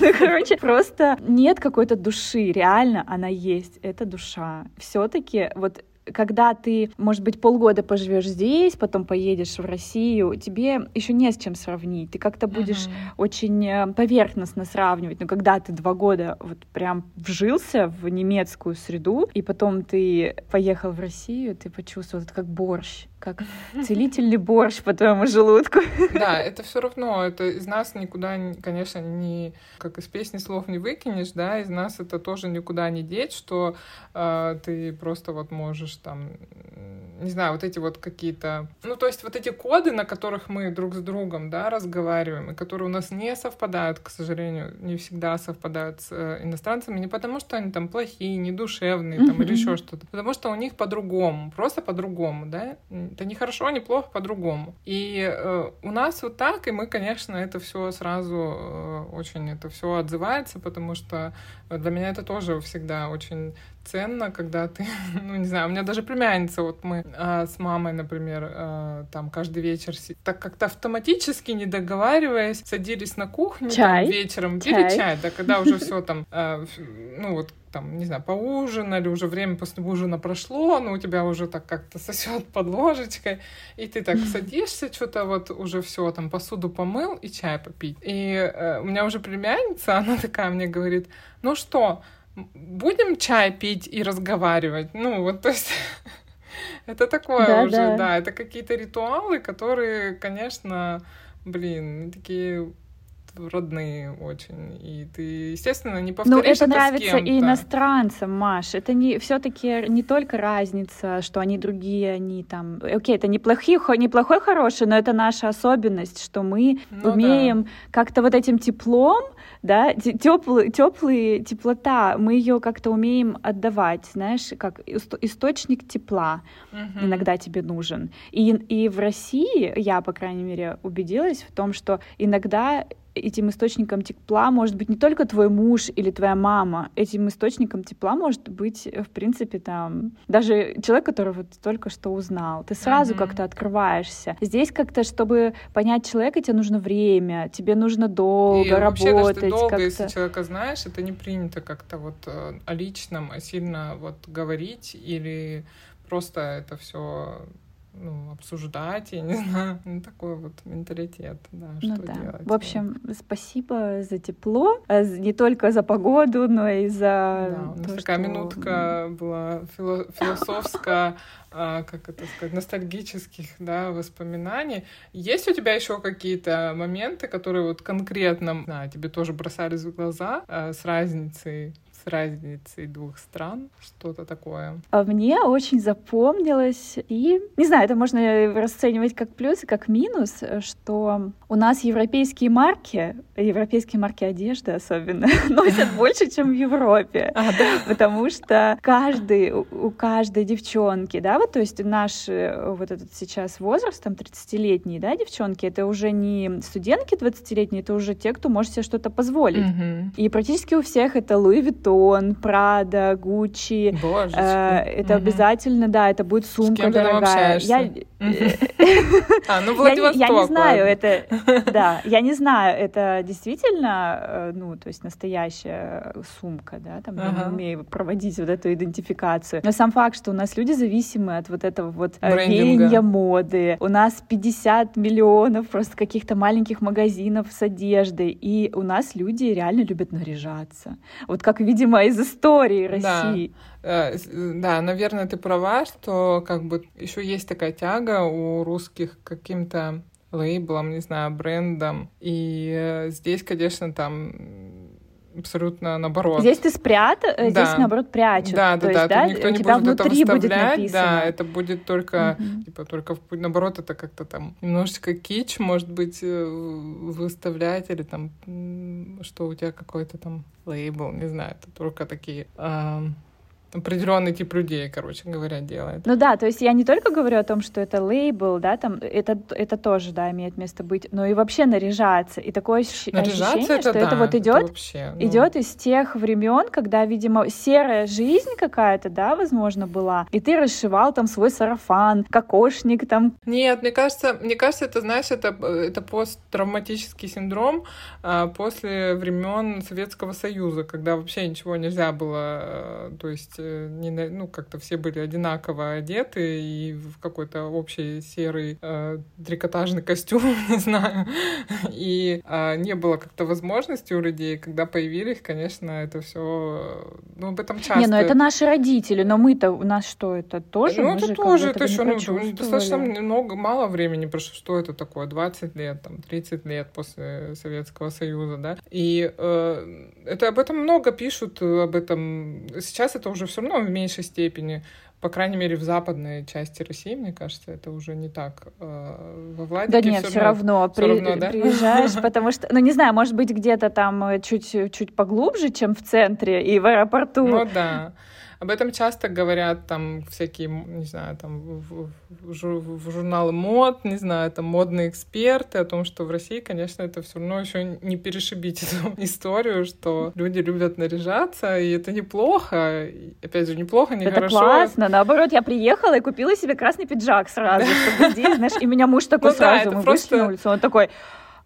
ну, короче, просто нет какой-то души, реально она есть, это душа. Все-таки вот когда ты, может быть, полгода поживешь здесь, потом поедешь в Россию, тебе еще не с чем сравнить. Ты как-то будешь uh-huh. очень э, поверхностно сравнивать. Но когда ты два года вот прям вжился в немецкую среду, и потом ты поехал в Россию, ты почувствовал это как борщ как целительный борщ по твоему желудку. Да, это все равно, это из нас никуда, конечно, не, как из песни слов не выкинешь, да, из нас это тоже никуда не деть, что э, ты просто вот можешь там, не знаю, вот эти вот какие-то, ну, то есть вот эти коды, на которых мы друг с другом, да, разговариваем, и которые у нас не совпадают, к сожалению, не всегда совпадают с э, иностранцами, не потому что они там плохие, недушевные, там, или еще что-то, потому что у них по-другому, просто по-другому, да, это не хорошо, не плохо, по-другому. И э, у нас вот так, и мы, конечно, это все сразу э, очень это все отзывается, потому что для меня это тоже всегда очень ценно, когда ты, ну не знаю, у меня даже племянница, вот мы э, с мамой, например, э, там каждый вечер, так как-то автоматически, не договариваясь, садились на кухню чай. Там, вечером, чай. пили чай, да, когда уже все там, э, ну вот там, не знаю, поужинали, уже время после ужина прошло, но у тебя уже так как-то сосет под ложечкой, и ты так садишься, что-то вот уже все, там, посуду помыл и чай попить. И э, у меня уже племянница, она такая мне говорит, ну что, будем чай пить и разговаривать? Ну, вот, то есть... Это такое да, уже, да. да, это какие-то ритуалы, которые, конечно, блин, такие родные очень. И ты, естественно, не повторишь Ну, это, это нравится и иностранцам, Маш. Это не все-таки не только разница, что они другие, они там. Окей, это неплохие, неплохой, хороший, но это наша особенность, что мы ну, умеем да. как-то вот этим теплом, да, теплый, теплый, теплота, мы ее как-то умеем отдавать, знаешь, как источник тепла угу. иногда тебе нужен. И, и в России я, по крайней мере, убедилась в том, что иногда этим источником тепла может быть не только твой муж или твоя мама. Этим источником тепла может быть, в принципе, там даже человек, которого ты только что узнал. Ты сразу mm-hmm. как-то открываешься. Здесь как-то, чтобы понять человека, тебе нужно время, тебе нужно долго И работать. Вообще, даже ты долго, если человека знаешь, это не принято как-то вот э, о личном, а сильно вот говорить или просто это все ну, обсуждать, я не знаю, ну, такой вот менталитет, да, ну, что да. делать. В общем, спасибо за тепло, а не только за погоду, но и за Да, у нас то, такая что... минутка была фило философская, как это сказать, ностальгических, да, воспоминаний. Есть у тебя еще какие-то моменты, которые вот конкретно, да, тебе тоже бросались в глаза а, с разницей с разницей двух стран, что-то такое. А мне очень запомнилось, и, не знаю, это можно расценивать как плюс и как минус, что у нас европейские марки, европейские марки одежды особенно, носят больше, чем в Европе. А, да? Потому что каждый, у каждой девчонки, да, вот, то есть наш э, вот этот сейчас возраст, там, 30-летние, да, девчонки, это уже не студентки 20-летние, это уже те, кто может себе что-то позволить. Угу. И практически у всех это Луи Vuitton, Vuitton, Prada, Gucci. Э, это угу. обязательно, да, это будет сумка С кем дорогая. Я... А, ну Владивосток. Я, не знаю, это, да, я не знаю, это действительно, э, ну, то есть настоящая сумка, да, там я не умею проводить вот эту идентификацию. Но сам факт, что у нас люди зависимы от вот этого вот э, веяния моды. У нас 50 миллионов просто каких-то маленьких магазинов с одеждой, и у нас люди реально любят наряжаться. Вот как видите видимо, из истории России. Да. Э, да, наверное, ты права, что как бы еще есть такая тяга у русских каким-то лейблам, не знаю, брендам. И э, здесь, конечно, там абсолютно наоборот. Здесь ты спрятал, э, да. здесь наоборот прячут. Да, да, То да. Есть, да, никто у не тебя будет внутри это будет написано. Да, это будет только, угу. типа, только наоборот, это как-то там немножечко кич, может быть, выставлять или там, что у тебя какой-то там лейбл, не знаю, это только такие определенный тип людей, короче говоря, делает. Ну да, то есть я не только говорю о том, что это лейбл, да, там это это тоже, да, имеет место быть, но и вообще наряжаться и такое наряжаться ощущение, это, что да, это вот идет это вообще, ну... идет из тех времен, когда, видимо, серая жизнь какая-то, да, возможно, была, и ты расшивал там свой сарафан, кокошник там. Нет, мне кажется, мне кажется, это знаешь, это это посттравматический синдром а, после времен Советского Союза, когда вообще ничего нельзя было, а, то есть э, не, ну, как-то все были одинаково одеты и в какой-то общий серый э, трикотажный костюм, не знаю. И э, не было как-то возможности у людей, когда появились, конечно, это все, ну, об этом часто... Не, ну это наши родители, но мы-то, у нас что, это тоже? Ну, это тоже, это еще, ну, достаточно много, мало времени прошло, что это такое, 20 лет, там, 30 лет после Советского Союза, да, и э, это об этом много пишут, об этом, сейчас это уже все равно в меньшей степени, по крайней мере, в западной части России, мне кажется, это уже не так. Э, во Владике да нет, все равно, все при, равно да? приезжаешь, потому что, ну не знаю, может быть, где-то там чуть, чуть поглубже, чем в центре и в аэропорту. Ну да. Об этом часто говорят там всякие, не знаю, там в, в, в журналы мод, не знаю, там модные эксперты о том, что в России, конечно, это все равно еще не перешибить эту историю, что люди любят наряжаться, и это неплохо. И, опять же, неплохо, не Это классно. Наоборот, я приехала и купила себе красный пиджак сразу, чтобы здесь, знаешь, и меня муж такой ну сразу, мы вышли на улицу, он такой,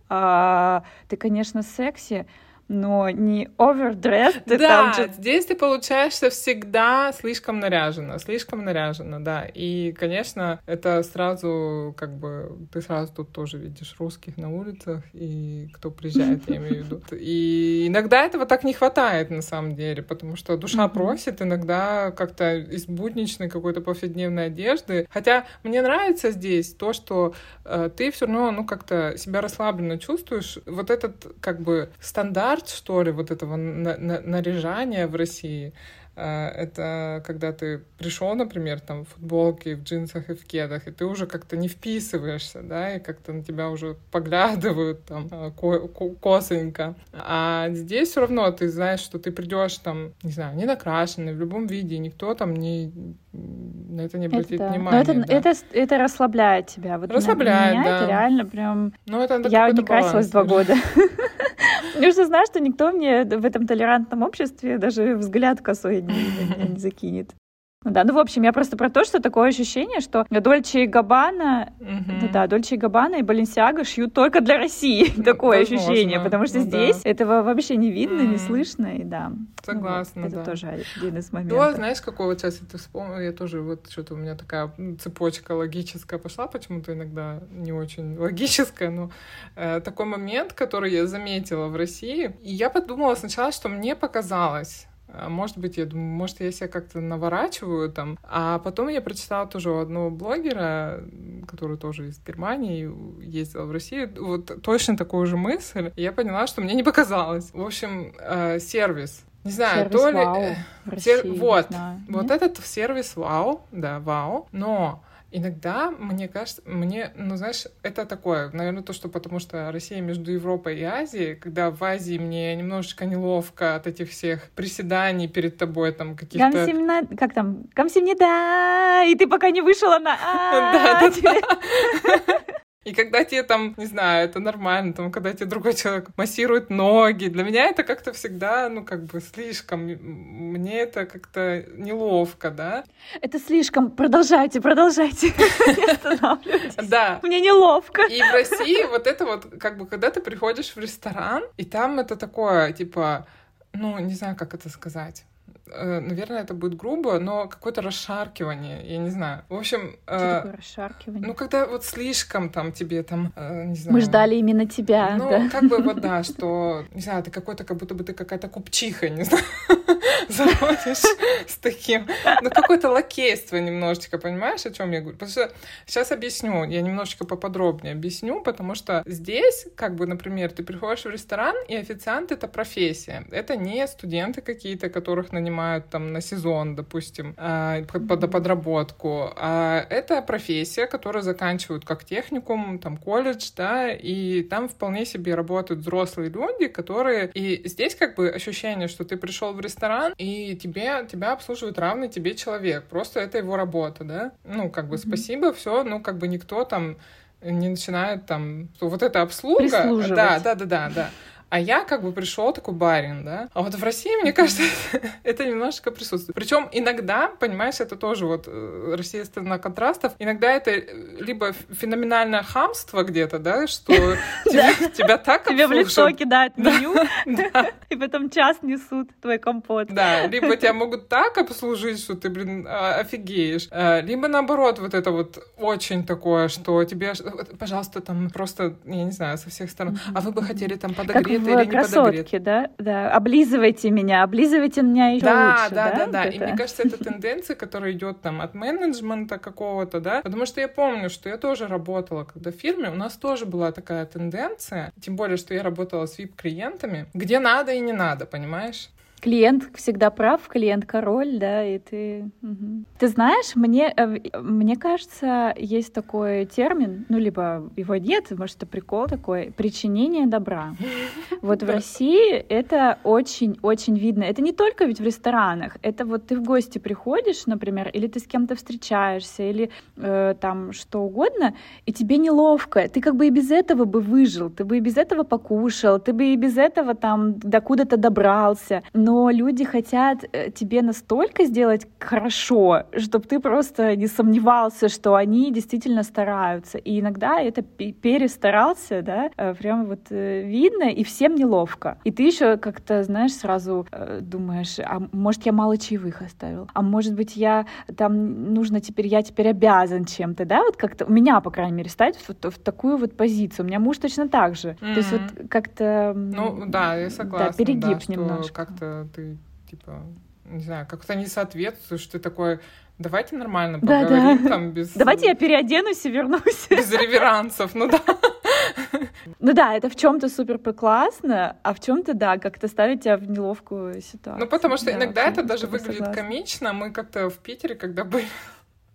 «А, ты, конечно, секси, но не овердресс. Да, там же... здесь ты получаешься всегда слишком наряжена, слишком наряжена, да. И, конечно, это сразу, как бы, ты сразу тут тоже видишь русских на улицах, и кто приезжает, я имею в виду. И иногда этого так не хватает, на самом деле, потому что душа просит иногда как-то из будничной какой-то повседневной одежды. Хотя мне нравится здесь то, что э, ты все равно, ну, как-то себя расслабленно чувствуешь. Вот этот, как бы, стандарт стандарт, что ли, вот этого на на наряжания в России, а, это когда ты пришел, например, там в футболке, в джинсах и в кедах, и ты уже как-то не вписываешься, да, и как-то на тебя уже поглядывают там а, ко косонько. А здесь все равно ты знаешь, что ты придешь там, не знаю, не накрашенный, в любом виде, никто там не на это не обратит это, внимания. Но это, да. это, это расслабляет тебя. Вот расслабляет, меня да. это реально прям... Ну, это Я не красилась два года. Я уже знаю, что никто мне в этом толерантном обществе даже взгляд косой не закинет. Ну да, ну в общем, я просто про то, что такое ощущение, что Дольче и Габбана, mm-hmm. да, Дольче и Габбана и Баленсиага шьют только для России. Такое Возможно. ощущение, потому что ну, здесь да. этого вообще не видно, mm-hmm. не слышно, и да. Согласна, ну, вот, да. Это тоже один из моментов. Да, знаешь, какого вот сейчас ты вспомнила, я тоже вот что-то у меня такая цепочка логическая пошла, почему-то иногда не очень логическая, но э, такой момент, который я заметила в России, и я подумала сначала, что мне показалось, а, может быть, я думаю, может, я себя как-то наворачиваю там. А потом я прочитала тоже у одного блогера, который тоже из Германии, ездил в Россию, вот точно такую же мысль. И я поняла, что мне не показалось. В общем, э, сервис не знаю, сервис то ли... Вау России, Сер... Вот, знаю. вот Нет? этот сервис Вау, да, Вау, но Иногда, мне кажется, мне, ну, знаешь, это такое, наверное, то, что потому что Россия между Европой и Азией, когда в Азии мне немножечко неловко от этих всех приседаний перед тобой, там, каких-то... Камсимна... Как там? Камсимнида! И ты пока не вышла на... Да, да, да. И когда тебе там, не знаю, это нормально, там, когда тебе другой человек массирует ноги, для меня это как-то всегда, ну, как бы слишком, мне это как-то неловко, да? Это слишком, продолжайте, продолжайте, не Да. Мне неловко. И в России вот это вот, как бы, когда ты приходишь в ресторан, и там это такое, типа, ну, не знаю, как это сказать наверное, это будет грубо, но какое-то расшаркивание, я не знаю. В общем... Что э, такое расшаркивание? Ну, когда вот слишком там тебе там, э, не знаю... Мы ждали именно тебя, Ну, да? как бы вот, да, что, не знаю, ты какой-то, как будто бы ты какая-то купчиха, не знаю, заходишь с таким... Ну, какое-то лакейство немножечко, понимаешь, о чем я говорю? Потому что сейчас объясню, я немножечко поподробнее объясню, потому что здесь, как бы, например, ты приходишь в ресторан, и официант — это профессия. Это не студенты какие-то, которых нанимают нанимают там на сезон, допустим, а, под подработку. А это профессия, которую заканчивают как техникум, там колледж, да, и там вполне себе работают взрослые люди, которые... И здесь как бы ощущение, что ты пришел в ресторан, и тебе, тебя обслуживает равный тебе человек. Просто это его работа, да. Ну, как бы спасибо, все, ну, как бы никто там не начинает там, что вот эта обслуга, да, да, да, да, да. А я как бы пришел такой барин, да. А вот в России, мне кажется, это немножечко присутствует. Причем иногда, понимаешь, это тоже вот э, Россия страна контрастов. Иногда это либо феноменальное хамство где-то, да, что тебя так Тебе в лицо кидают меню, и потом час несут твой компот. Да, либо тебя могут так обслужить, что ты, блин, а, офигеешь. А, либо наоборот, вот это вот очень такое, что тебе, пожалуйста, там просто, я не знаю, со всех сторон. А вы бы хотели там подогреть или не подогреть? да? Да, облизывайте меня, облизывайте меня еще да, лучше. Да, да, да. И мне кажется, это тенденция, которая идет там от менеджмента какого-то, да, потому что я помню, что я тоже работала, когда в фирме, у нас тоже была такая тенденция, тем более, что я работала с VIP-клиентами, где надо и не надо, понимаешь? Клиент всегда прав, клиент король, да, и ты... Угу. Ты знаешь, мне, э, мне кажется, есть такой термин, ну, либо его нет, может, это прикол такой, причинение добра. Вот в России это очень-очень видно. Это не только ведь в ресторанах, это вот ты в гости приходишь, например, или ты с кем-то встречаешься, или э, там что угодно, и тебе неловко. Ты как бы и без этого бы выжил, ты бы и без этого покушал, ты бы и без этого там докуда-то добрался, но но люди хотят э, тебе настолько сделать хорошо, чтобы ты просто не сомневался, что они действительно стараются. И иногда это перестарался, да, э, прям вот э, видно, и всем неловко. И ты еще как-то, знаешь, сразу думаешь, а может, я мало чаевых оставил? А может быть, я там нужно теперь, я теперь обязан чем-то, да, вот как-то у меня, по крайней мере, ставить в, в такую вот позицию. У меня муж точно так же. Mm-hmm. То есть вот как-то... Ну, да, я согласна. Да, перегиб да, немножко. Как-то ты, типа, не знаю, как-то не соответствуешь, ты такой, давайте нормально поговорим, да, да. там, без... Давайте я переоденусь и вернусь. Без реверансов, ну да. Ну да, это в чем-то супер классно, а в чем-то, да, как-то ставить тебя в неловкую ситуацию. Ну, потому что да, иногда это даже выглядит согласна. комично. Мы как-то в Питере, когда были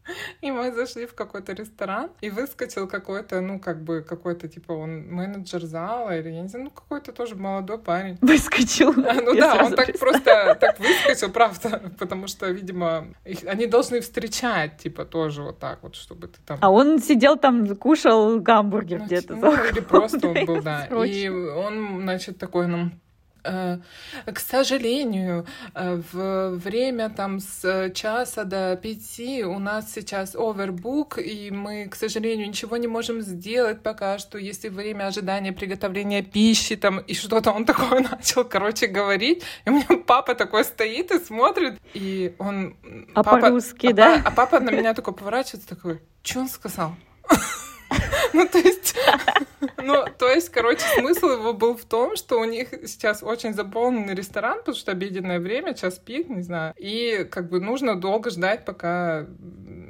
И мы зашли в какой-то ресторан, и выскочил какой-то, ну, как бы, какой-то, типа, он менеджер зала, или, я не знаю, ну, какой-то тоже молодой парень. Выскочил? А, ну да, он так просто, так выскочил, правда, потому что, видимо, их, они должны встречать, типа, тоже вот так вот, чтобы ты там... А он сидел там, кушал гамбургер ну, где-то. Ну, или просто он был, да. И он, значит, такой нам Э, к сожалению, э, в время там с часа до пяти у нас сейчас овербук, и мы, к сожалению, ничего не можем сделать пока что, если время ожидания приготовления пищи там и что-то он такое начал, короче, говорить. И у меня папа такой стоит и смотрит, и он... А по-русски, а, да? А папа на меня такой поворачивается, такой, что он сказал? Ну, то есть, ну, то есть, короче, смысл его был в том, что у них сейчас очень заполненный ресторан, потому что обеденное время, час пик, не знаю, и как бы нужно долго ждать, пока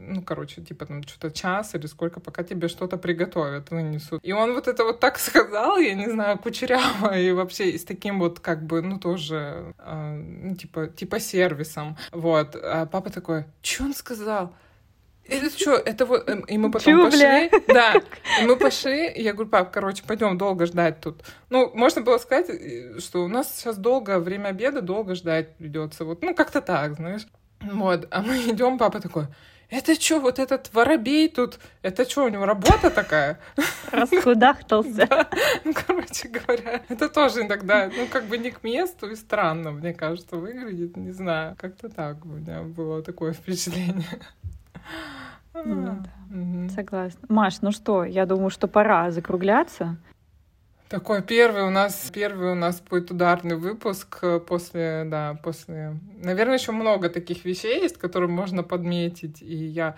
ну, короче, типа там что-то час или сколько, пока тебе что-то приготовят, вынесут. И он вот это вот так сказал, я не знаю, кучеряво, и вообще с таким вот как бы, ну, тоже, э, типа, типа сервисом. Вот. А папа такой, что он сказал? Это что, это вот, эм, и мы потом Чу, пошли, бля? да, и мы пошли, я говорю, пап, короче, пойдем долго ждать тут. Ну, можно было сказать, э, что у нас сейчас долго, время обеда, долго ждать придется, вот, ну, как-то так, знаешь. Вот, а мы идем, папа такой, это что, вот этот воробей тут, это что, у него работа такая? Расхудахтался. Да. Ну, короче говоря, это тоже иногда, ну, как бы не к месту и странно, мне кажется, выглядит, не знаю, как-то так у меня было такое впечатление. Ну, да. Согласна. Маш, ну что, я думаю, что пора закругляться. Такой первый у нас, первый у нас будет ударный выпуск после, да, после... Наверное, еще много таких вещей есть, которые можно подметить, и я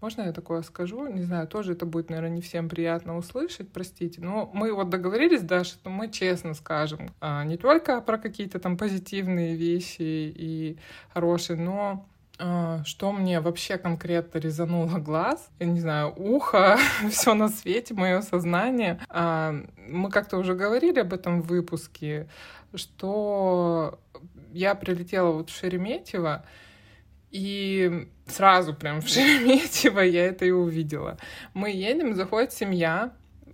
можно я такое скажу? Не знаю, тоже это будет, наверное, не всем приятно услышать, простите. Но мы вот договорились, да, что мы честно скажем а, не только про какие-то там позитивные вещи и хорошие, но а, что мне вообще конкретно резануло глаз, я не знаю, ухо, все на свете, мое сознание. А, мы как-то уже говорили об этом в выпуске, что я прилетела вот в Шереметьево, и сразу прям в Шереметьево я это и увидела. Мы едем, заходит семья,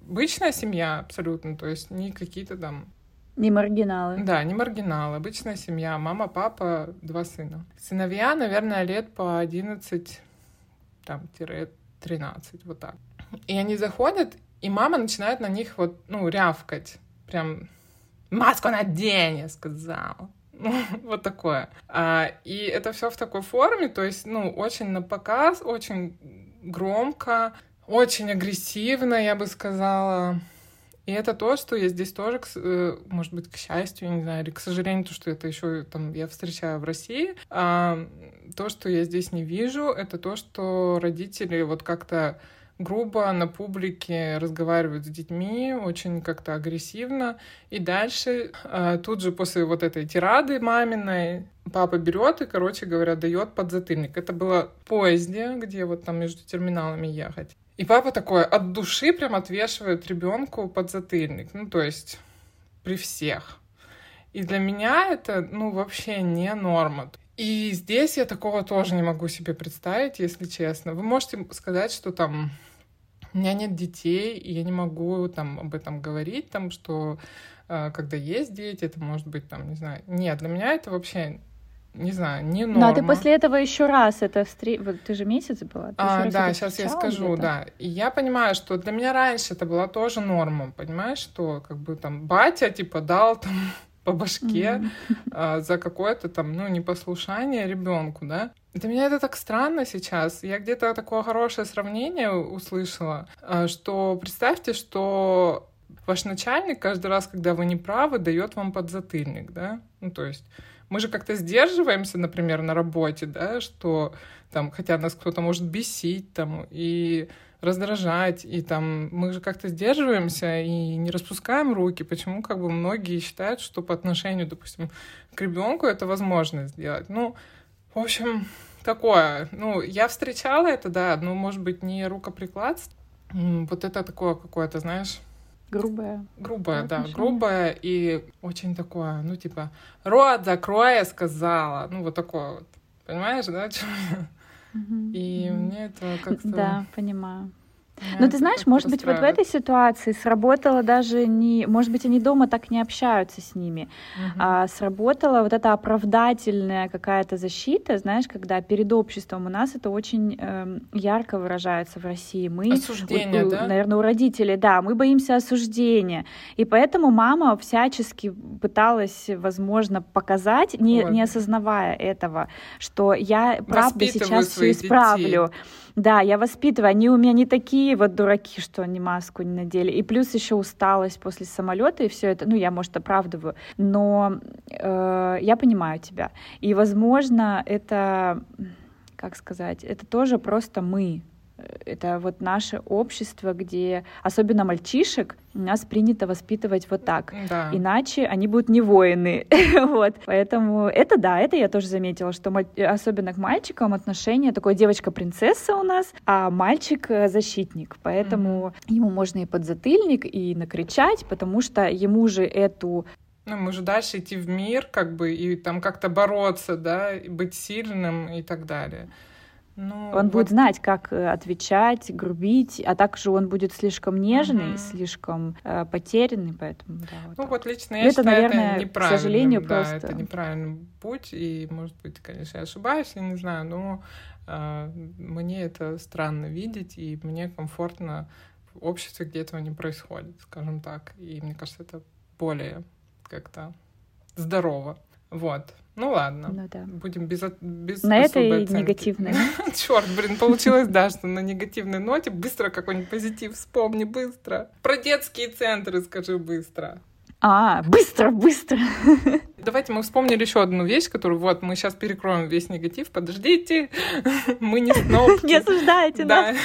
обычная семья абсолютно, то есть не какие-то там не маргиналы. Да, не маргиналы. Обычная семья. Мама, папа, два сына. Сыновья, наверное, лет по 11, там, тире 13, вот так. И они заходят, и мама начинает на них вот, ну, рявкать. Прям маску надень, я сказал. вот такое. А, и это все в такой форме, то есть, ну, очень на показ, очень громко, очень агрессивно, я бы сказала. И это то, что я здесь тоже, э, может быть, к счастью, не знаю, или к сожалению, то, что это еще там я встречаю в России, а, то, что я здесь не вижу, это то, что родители вот как-то грубо на публике разговаривают с детьми, очень как-то агрессивно. И дальше, а, тут же после вот этой тирады маминой, папа берет и, короче говоря, дает подзатыльник. Это было в поезде, где вот там между терминалами ехать. И папа такой от души прям отвешивает ребенку подзатыльник. Ну, то есть при всех. И для меня это, ну, вообще не норма. И здесь я такого тоже не могу себе представить, если честно. Вы можете сказать, что там у меня нет детей, и я не могу там об этом говорить, там, что э, когда есть дети, это может быть там, не знаю. Нет, для меня это вообще не знаю, не норма. Ну, а ты после этого еще раз это встреч... Вот ты же месяц была? Ты а, да, сейчас я скажу, да. И я понимаю, что для меня раньше это была тоже норма, понимаешь, что как бы там батя типа дал там по башке mm-hmm. а, за какое-то там, ну, непослушание ребенку, да. Для меня это так странно сейчас. Я где-то такое хорошее сравнение услышала, а, что представьте, что ваш начальник каждый раз, когда вы не правы, дает вам подзатыльник, да? Ну, то есть мы же как-то сдерживаемся, например, на работе, да, что там, хотя нас кто-то может бесить там и раздражать, и там мы же как-то сдерживаемся и не распускаем руки. Почему как бы многие считают, что по отношению, допустим, к ребенку это возможно сделать? Ну, в общем, такое. Ну, я встречала это, да, но, может быть, не рукоприкладство. Вот это такое какое-то, знаешь, Грубая. Грубая, да, грубая и очень такое, ну, типа, рот закрой, я сказала. Ну, вот такое вот. Понимаешь, да? И мне это как-то... Да, понимаю. Но ты знаешь, может быть, вот в этой ситуации сработало даже не, может быть, они дома так не общаются с ними, угу. а сработала вот эта оправдательная какая-то защита, знаешь, когда перед обществом у нас это очень э, ярко выражается в России. Мы, Осуждение, у, да? Наверное, у родителей, да, мы боимся осуждения, и поэтому мама всячески пыталась, возможно, показать, не, не осознавая этого, что я правда сейчас все исправлю. Детей да, я воспитываю. Они у меня не такие вот дураки, что они маску не надели. И плюс еще усталость после самолета и все это. Ну, я, может, оправдываю. Но э, я понимаю тебя. И, возможно, это, как сказать, это тоже просто мы это вот наше общество, где особенно мальчишек нас принято воспитывать вот так. Да. Иначе они будут не воины. вот. Поэтому это да, это я тоже заметила, что особенно к мальчикам отношение такое девочка-принцесса у нас, а мальчик-защитник. Поэтому mm-hmm. ему можно и подзатыльник, и накричать, потому что ему же эту ну, мы же дальше идти в мир, как бы, и там как-то бороться, да, и быть сильным и так далее. Ну, он вот... будет знать, как э, отвечать, грубить, а также он будет слишком нежный, угу. слишком э, потерянный, поэтому да. Вот ну так. вот лично я это, считаю, наверное, это неправильно. К сожалению, да, просто. это неправильный путь, и, может быть, конечно, я ошибаюсь, я не знаю, но э, мне это странно видеть, и мне комфортно в обществе, где этого не происходит, скажем так. И мне кажется, это более как-то здорово. Вот. Ну ладно. Ну, да. Будем без, без На этой оценки. негативной. Черт, блин, получилось, да, что на негативной ноте быстро какой-нибудь позитив вспомни, быстро. Про детские центры скажи быстро. А, быстро, быстро. Давайте мы вспомнили еще одну вещь, которую вот мы сейчас перекроем весь негатив. Подождите, мы не снова. Не осуждайте нас.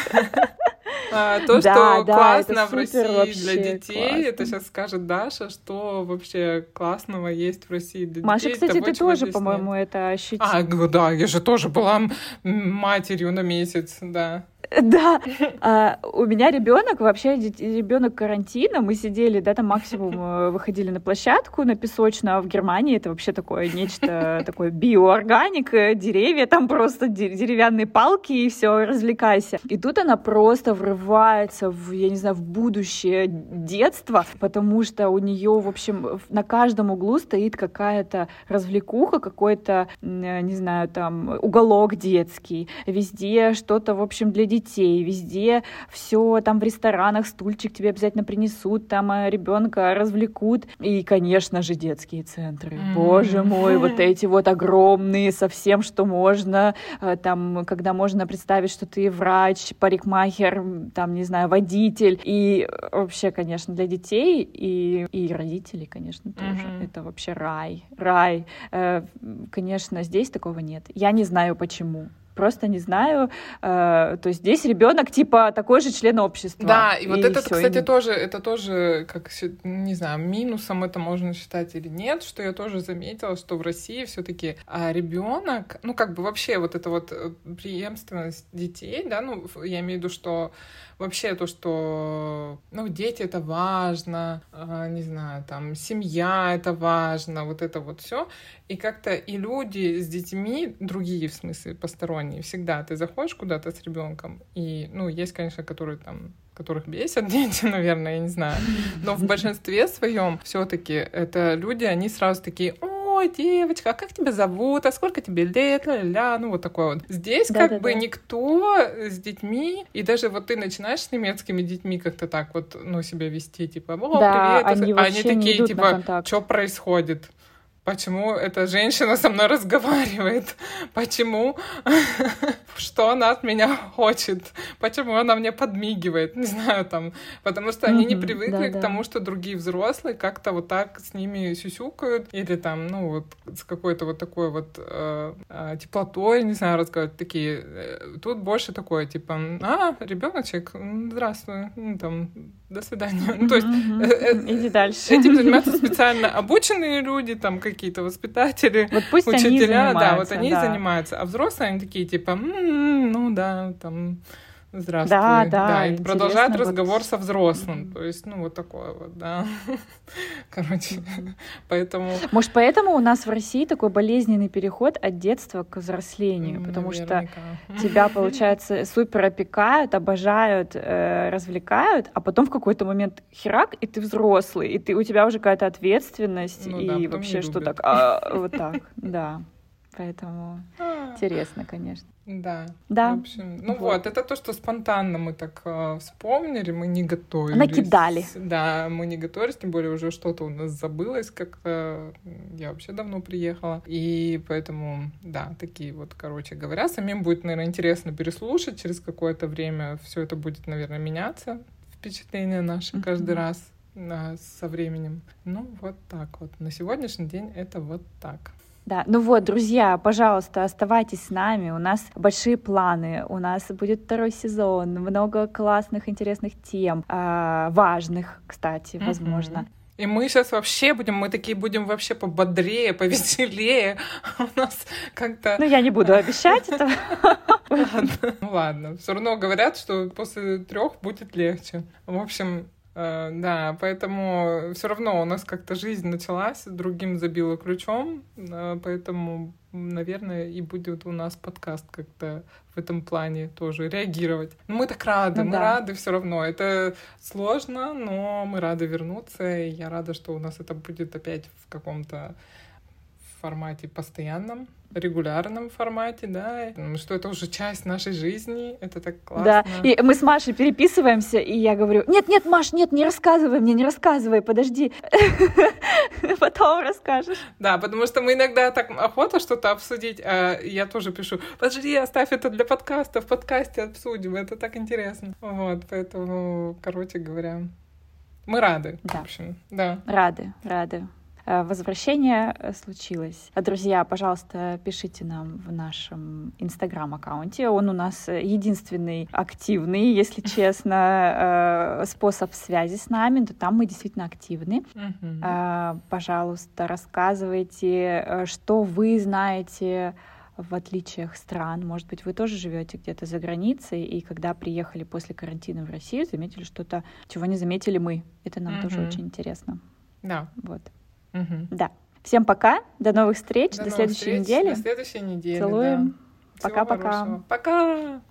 А, то, да, что да, классно в России для детей, классно. это сейчас скажет Даша, что вообще классного есть в России для Маша, детей. Маша, кстати, ты тоже, по-моему, это ощутила. А, да, я же тоже была матерью на месяц, да. Да, а, у меня ребенок вообще ребенок карантина. Мы сидели, да, там максимум э, выходили на площадку на песочную, а в Германии это вообще такое нечто такое биоорганик, э, деревья, там просто деревянные палки и все, развлекайся. И тут она просто врывается в, я не знаю, в будущее детство, потому что у нее, в общем, на каждом углу стоит какая-то развлекуха, какой-то, э, не знаю, там уголок детский, везде что-то, в общем, для детей детей, везде все там в ресторанах, стульчик тебе обязательно принесут, там э, ребенка развлекут. И, конечно же, детские центры. Mm-hmm. Боже мой, вот эти вот огромные, совсем что можно, э, там, когда можно представить, что ты врач, парикмахер, там, не знаю, водитель. И вообще, конечно, для детей и, и родителей, конечно, тоже. Mm-hmm. Это вообще рай, рай. Э, конечно, здесь такого нет. Я не знаю, почему просто не знаю. Э, то есть здесь ребенок типа такой же член общества. Да, и, и вот это, кстати, и... тоже, это тоже, как не знаю, минусом это можно считать или нет, что я тоже заметила, что в России все-таки а ребенок, ну как бы вообще вот эта вот э, преемственность детей, да, ну я имею в виду, что вообще то, что, ну, дети это важно, э, не знаю, там, семья это важно, вот это вот все. И как-то и люди с детьми, другие, в смысле, посторонние, всегда ты заходишь куда-то с ребенком, и, ну, есть, конечно, которые там которых бесят дети, наверное, я не знаю. Но в большинстве своем все-таки это люди, они сразу такие, ой, девочка, а как тебя зовут, а сколько тебе лет, ля-ля, ну вот такое вот. Здесь да, как да, бы да. никто с детьми, и даже вот ты начинаешь с немецкими детьми как-то так вот, ну, себя вести, типа, о, да, привет, они, а они такие, типа, что происходит? Почему эта женщина со мной разговаривает, почему, что она от меня хочет, почему она мне подмигивает, не знаю, там, потому что они не привыкли к тому, что другие взрослые как-то вот так с ними сюсюкают, или там, ну, вот с какой-то вот такой вот э, э, теплотой, не знаю, разговаривать, такие, э, тут больше такое, типа, а, ребеночек, здравствуй, ну, там, до свидания. Ну, то есть, Иди дальше. Этим занимаются специально обученные люди, там, какие какие-то воспитатели, вот пусть учителя, да, вот они да. занимаются. А взрослые, они такие, типа, ну да, там, здравствуй. Да, да. да и продолжают вот... разговор со взрослым. То есть, ну, вот такое вот, да. Короче, поэтому... Может, поэтому у нас в России такой болезненный переход от детства к взрослению, потому Наверняка. что тебя, получается, супер опекают, обожают, э, развлекают, а потом в какой-то момент херак, и ты взрослый, и ты, у тебя уже какая-то ответственность, ну, и да, вообще что так, а, вот так, да. Поэтому а. интересно, конечно. Да. Да. В общем, ну вот. вот, это то, что спонтанно мы так э, вспомнили, мы не готовились. Накидали. Да, мы не готовились, тем более уже что-то у нас забылось как-то. Я вообще давно приехала. И поэтому, да, такие вот, короче говоря, самим будет, наверное, интересно переслушать через какое-то время. Все это будет, наверное, меняться, впечатления наши mm-hmm. каждый раз со временем. Ну, вот так вот. На сегодняшний день это вот так. Да, ну вот, друзья, пожалуйста, оставайтесь с нами. У нас большие планы, у нас будет второй сезон, много классных, интересных тем, э, важных, кстати, возможно. И мы сейчас вообще будем, мы такие будем вообще пободрее, повеселее. У нас как-то... Ну, я не буду обещать этого. Ладно, ну ладно. Все равно говорят, что после трех будет легче. В общем, да, поэтому все равно у нас как-то жизнь началась, другим забила ключом, э, поэтому, наверное, и будет у нас подкаст как-то в этом плане тоже реагировать. Но мы так рады, ну, мы да. рады все равно. Это сложно, но мы рады вернуться, и я рада, что у нас это будет опять в каком-то формате постоянном, регулярном формате, да, что это уже часть нашей жизни, это так классно. Да, и мы с Машей переписываемся, и я говорю, нет, нет, Маш, нет, не рассказывай мне, не рассказывай, подожди, потом расскажешь. Да, потому что мы иногда так охота что-то обсудить, а я тоже пишу, подожди, оставь это для подкаста, в подкасте обсудим, это так интересно. Вот, поэтому, короче говоря, мы рады, да. в общем, да. Рады, рады. Э, возвращение э, случилось. Друзья, пожалуйста, пишите нам в нашем инстаграм-аккаунте. Он у нас единственный активный, если честно, э, способ связи с нами. То там мы действительно активны. Пожалуйста, рассказывайте, что вы знаете в отличиях стран. Может быть, вы тоже живете где-то за границей, и когда приехали после карантина в Россию, заметили что-то, чего не заметили мы. Это нам mm-hmm. тоже очень интересно. Да. Вот. Угу. Да. Всем пока, до новых встреч, до, до следующей встреч, недели. До следующей недели. Целуем. Пока-пока. Пока.